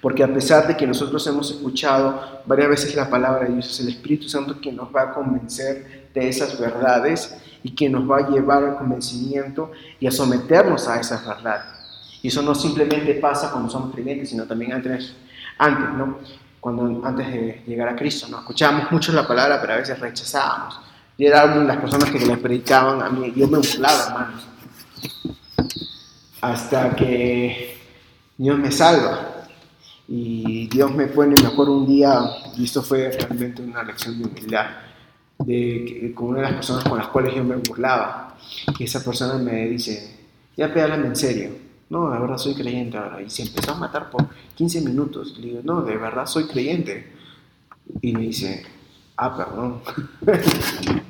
Porque a pesar de que nosotros hemos escuchado varias veces la palabra de Dios, es el Espíritu Santo quien nos va a convencer de esas verdades y quien nos va a llevar al convencimiento y a someternos a esas verdades. Y eso no simplemente pasa cuando somos creyentes, sino también antes, antes ¿no? Cuando, antes de llegar a Cristo, ¿no? Escuchábamos mucho la palabra, pero a veces rechazábamos. Y eran las personas que le predicaban a mí, yo me burlaba, hermanos. Hasta que Dios me salva. Y Dios me pone, mejor un día, y esto fue realmente una lección de humildad. de, que- con una de las personas con las cuales yo me burlaba. Y esa persona me dice, ya pedálame en serio. No, de verdad soy creyente ahora. Y se empezó a matar por 15 minutos. Le digo, no, de verdad soy creyente. Y me dice, ah, perdón.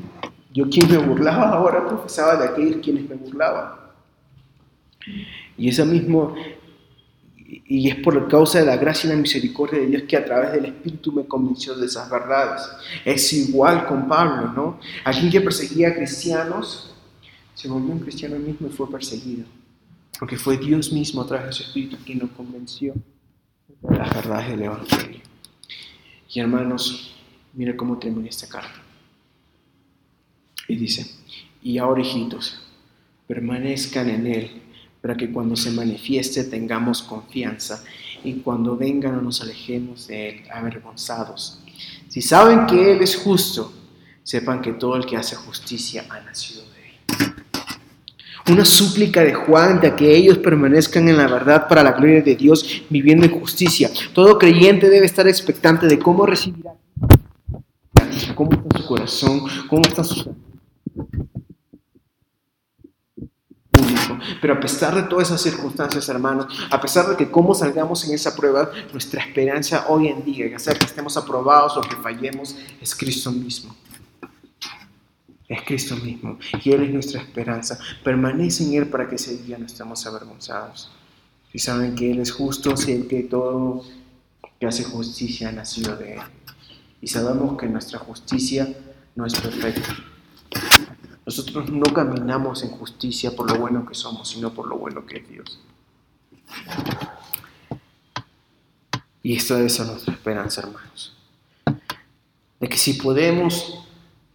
yo quien me burlaba ahora profesaba de aquellos quienes me burlaban. Y esa mismo, y es por causa de la gracia y la misericordia de Dios que a través del Espíritu me convenció de esas verdades. Es igual con Pablo, ¿no? Alguien que perseguía a cristianos se volvió un cristiano mismo y fue perseguido. Porque fue Dios mismo a través de su Espíritu quien nos convenció de las verdades del Evangelio. Y hermanos, mire cómo termina esta carta. Y dice, y ahora hijitos, permanezcan en Él para que cuando se manifieste tengamos confianza y cuando venga no nos alejemos de Él avergonzados. Si saben que Él es justo, sepan que todo el que hace justicia ha nacido. Una súplica de Juan de que ellos permanezcan en la verdad para la gloria de Dios, viviendo en justicia. Todo creyente debe estar expectante de cómo recibirá, cómo está su corazón, cómo está su público. Pero a pesar de todas esas circunstancias, hermanos, a pesar de que cómo salgamos en esa prueba, nuestra esperanza hoy en día, ya sea que estemos aprobados o que fallemos, es Cristo mismo. Es Cristo mismo. Y Él es nuestra esperanza. Permanece en Él para que ese día no estemos avergonzados. Si saben que Él es justo, si el que todo que hace justicia ha nacido de Él. Y sabemos que nuestra justicia no es perfecta. Nosotros no caminamos en justicia por lo bueno que somos, sino por lo bueno que es Dios. Y esta es nuestra esperanza, hermanos. De que si podemos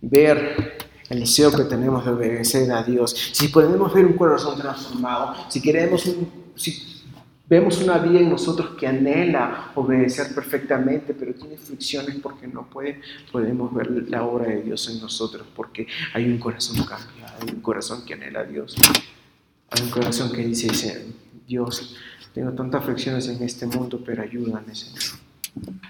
ver el deseo que tenemos de obedecer a Dios, si podemos ver un corazón transformado, si queremos un, si vemos una vida en nosotros que anhela obedecer perfectamente, pero tiene fricciones porque no puede, podemos ver la obra de Dios en nosotros, porque hay un corazón cambiado, hay un corazón que anhela a Dios, hay un corazón que dice, dice Dios, tengo tantas fricciones en este mundo, pero ayúdame, Señor.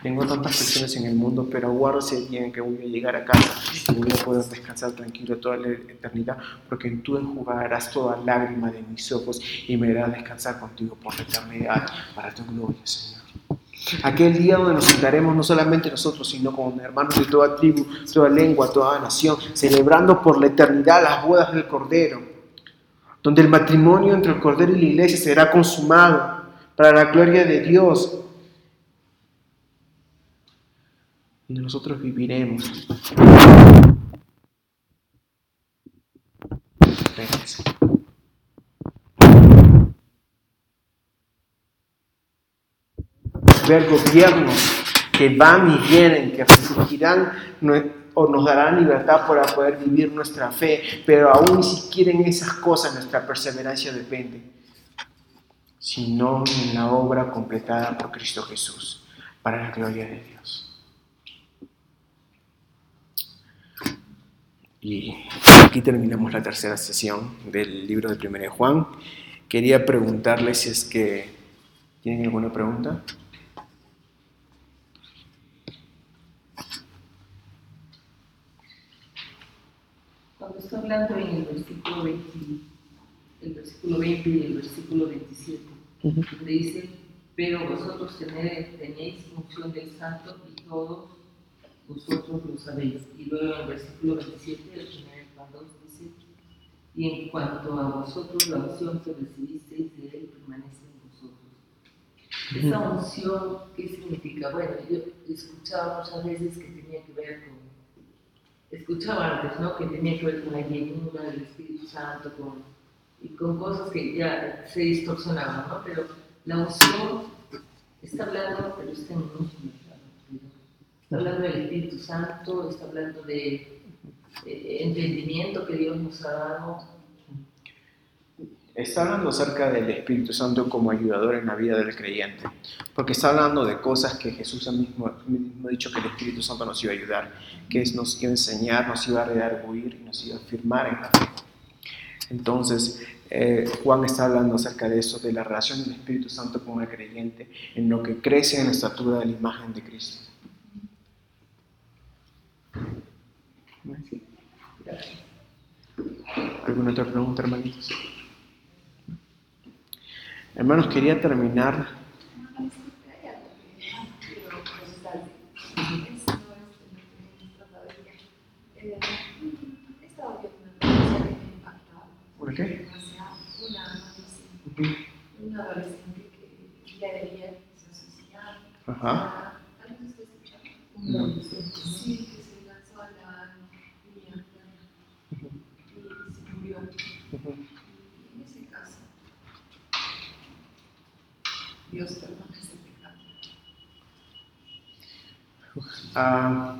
Tengo tantas fricciones en el mundo, pero aguardo ese día en que voy a llegar a casa y voy a poder descansar tranquilo toda la eternidad, porque tú enjugarás toda lágrima de mis ojos y me harás descansar contigo por la eternidad, para tu gloria, Señor. Aquel día donde nos sentaremos no solamente nosotros, sino con hermanos de toda tribu, toda lengua, toda nación, celebrando por la eternidad las bodas del Cordero, donde el matrimonio entre el Cordero y la iglesia será consumado para la gloria de Dios nosotros viviremos. Ver gobiernos que van y vienen, que restringirán nue- o nos darán libertad para poder vivir nuestra fe, pero aún ni siquiera en esas cosas nuestra perseverancia depende, sino en la obra completada por Cristo Jesús, para la gloria de Dios. Y aquí terminamos la tercera sesión del libro de Primera de Juan. Quería preguntarles si es que tienen alguna pregunta. Cuando está hablando en el versículo 20, el versículo 20 y el versículo 27, donde dice, pero vosotros tenéis, tenéis unción del santo y todos vosotros lo sabéis. Y luego en el versículo 27 del 1 Juan 2 dice, y en cuanto a vosotros la unción que recibisteis de él permanece en vosotros. Esa unción, ¿qué significa? Bueno, yo escuchaba muchas veces que tenía que ver con escuchaba antes, ¿no? Que tenía que ver con la llenura del Espíritu Santo, con, y con cosas que ya se distorsionaban, ¿no? Pero la unción está hablando, pero está en minúsculas, ¿no? Está hablando del Espíritu Santo, está hablando de entendimiento que Dios nos ha dado. Está hablando acerca del Espíritu Santo como ayudador en la vida del creyente, porque está hablando de cosas que Jesús mismo, ha dicho que el Espíritu Santo nos iba a ayudar, que nos iba a enseñar, nos iba a redarguir y nos iba a afirmar en la fe. Entonces, eh, Juan está hablando acerca de eso, de la relación del Espíritu Santo con el creyente, en lo que crece en la estatura de la imagen de Cristo. Sí. ¿Alguna otra pregunta, hermanitos? Hermanos, quería terminar. ¿Por qué? Un adolescente que ya debía suicidar. Ajá. ¿Alguien está escuchando? Sí, que se lanzó a la línea y se murió. En ese caso, Dios perdona ese pecado. Ah,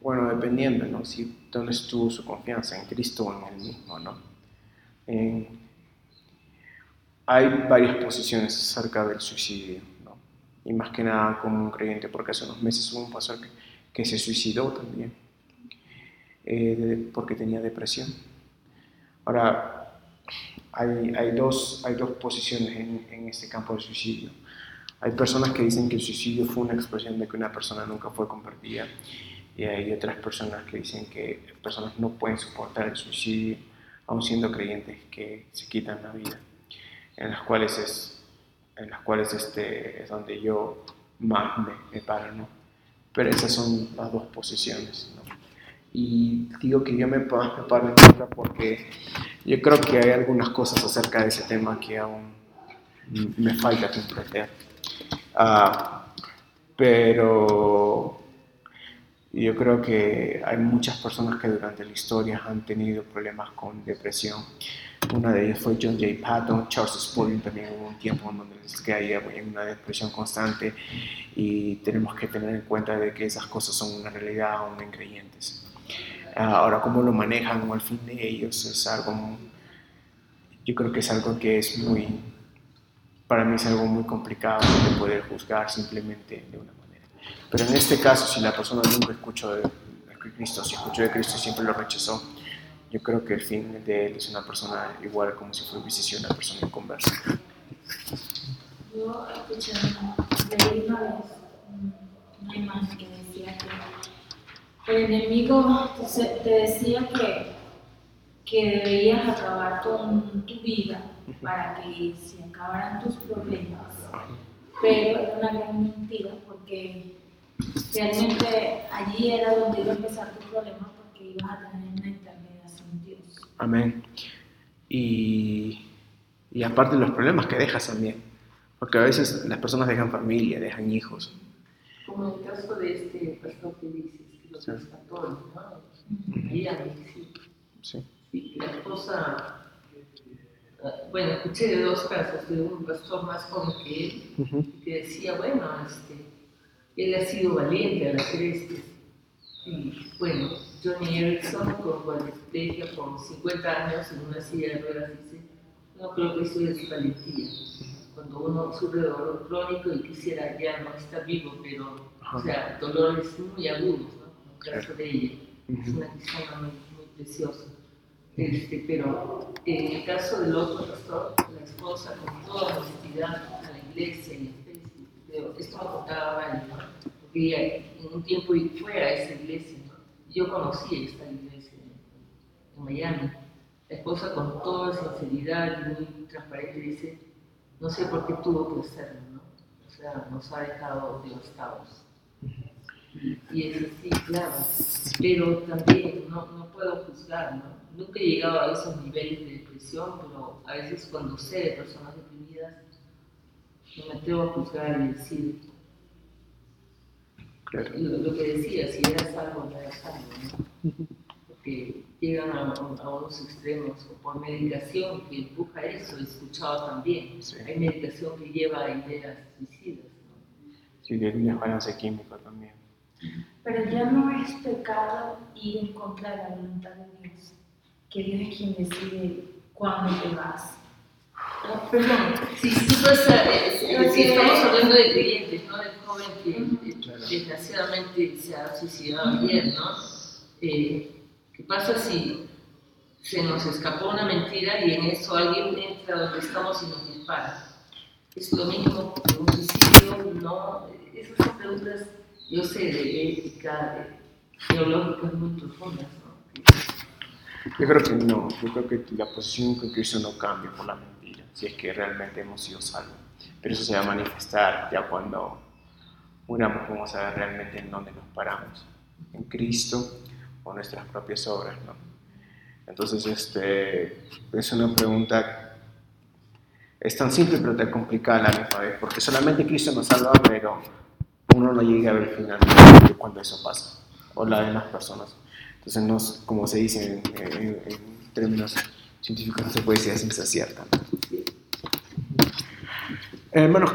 bueno, dependiendo, ¿no? Si dónde estuvo su confianza, en Cristo o en Él mismo, ¿no? Eh, hay varias posiciones acerca del suicidio, ¿no? Y más que nada como un creyente, porque hace unos meses hubo un pastor que, se suicidó también, eh, porque tenía depresión. Ahora, hay, hay, dos, hay dos posiciones en, en este campo del suicidio. Hay personas que dicen que el suicidio fue una expresión de que una persona nunca fue convertida y hay otras personas que dicen que personas no pueden soportar el suicidio aun siendo creyentes que se quitan la vida, en las cuales es, en las cuales este, es donde yo más me, me paro, ¿no? Pero esas son las dos posiciones, ¿no? Y digo que yo me, pa- me paro en otra porque yo creo que hay algunas cosas acerca de ese tema que aún me falta comprender. Ah, pero yo creo que hay muchas personas que durante la historia han tenido problemas con depresión. Una de ellas fue John J. Patton, Charles Spurgeon también hubo un tiempo en donde les caía en una depresión constante y tenemos que tener en cuenta de que esas cosas son una realidad aún en creyentes. Ah, ahora, cómo lo manejan o al fin de ellos es algo, yo creo que es algo que es muy, para mí es algo muy complicado de poder juzgar simplemente de una manera. Pero en este caso, si la persona nunca escuchó de Cristo, si escuchó de Cristo siempre lo rechazó, yo creo que el fin de él es una persona igual como si fuese una persona inconversa. Yo escuché, leí una vez una imagen que decía que el enemigo te decía que, que debías acabar con tu vida para que se acabaran tus problemas, pero era una gran mentira porque realmente allí era donde iba a empezar tu problema porque ibas a tener una eternidad sin Dios. Amén. Y, y aparte los problemas que dejas también, porque a veces las personas dejan familia, dejan hijos. Como en el caso de este pastor que dices, que lo Sí. rescató, ¿no? Miami, sí. Sí. Sí, la esposa, ah, bueno, escuché de dos casos, de un pastor más joven que él, Ujú. que decía, bueno, este, él ha sido valiente al hacer esto. Y bueno, Johnny Erickson con cuadriplegia por 50 años en una silla de ruedas dice, no creo que eso es valentía. Cuando uno sufre dolor crónico y quisiera ya no estar vivo, pero, Ajá. o sea, dolores muy agudos, ¿no? El caso de ella. Es una cristiana muy, muy preciosa. Este, pero en el caso del otro pastor, la esposa con toda honestidad a la iglesia y a Facebook, pero esto me contaba Vani, ¿no? porque ella en un tiempo fue a esa iglesia, ¿no? yo conocí esta iglesia en, en Miami. La esposa con toda sinceridad y muy transparente dice, no sé por qué tuvo que hacerlo, ¿no? O sea, nos ha dejado devastados. Y, y es así, claro. Pero también no, no puedo juzgar, ¿no? Nunca he llegado a esos niveles de depresión, pero a veces cuando sé de personas deprimidas, no me atrevo a juzgar y decir Claro. lo, lo que decía, si eras salvo no eras salvo, ¿no? Porque llegan a, a unos extremos o por medicación que empuja eso, he escuchado también. Sí. Hay medicación que lleva a ideas suicidas, ¿no? Sí, de líneas balance químico también. Pero ya no es pecado ir en contra de la voluntad de Dios, que Dios es quien decide cuándo te vas. Ah, Perdón, si, si, pues, eh, si estamos hablando de creyentes, ¿no? Del joven que Claro. desgraciadamente se ha suicidado ayer, ¿no? Eh, ¿Qué pasa si se nos escapó una mentira y en eso alguien entra donde estamos y nos dispara? Es lo mismo que un suicidio, ¿no? Esas son preguntas, yo sé, de ética, de- teológicas muy profundas, ¿no? Yo creo que no, yo creo que la posición con Cristo no cambia por la mentira, si es que realmente hemos sido salvos. Pero eso se va a manifestar ya cuando muramos, vamos a ver realmente en dónde nos paramos, en Cristo o nuestras propias obras, ¿no? Entonces, este, es una pregunta, es tan simple pero tan complicada a la misma vez, porque solamente Cristo nos salva, pero uno no llega a ver finalmente cuando eso pasa, o la de las personas. Entonces, no, como se dice en, términos científicos, no se puede decir a ciencia cierta. Hermanos,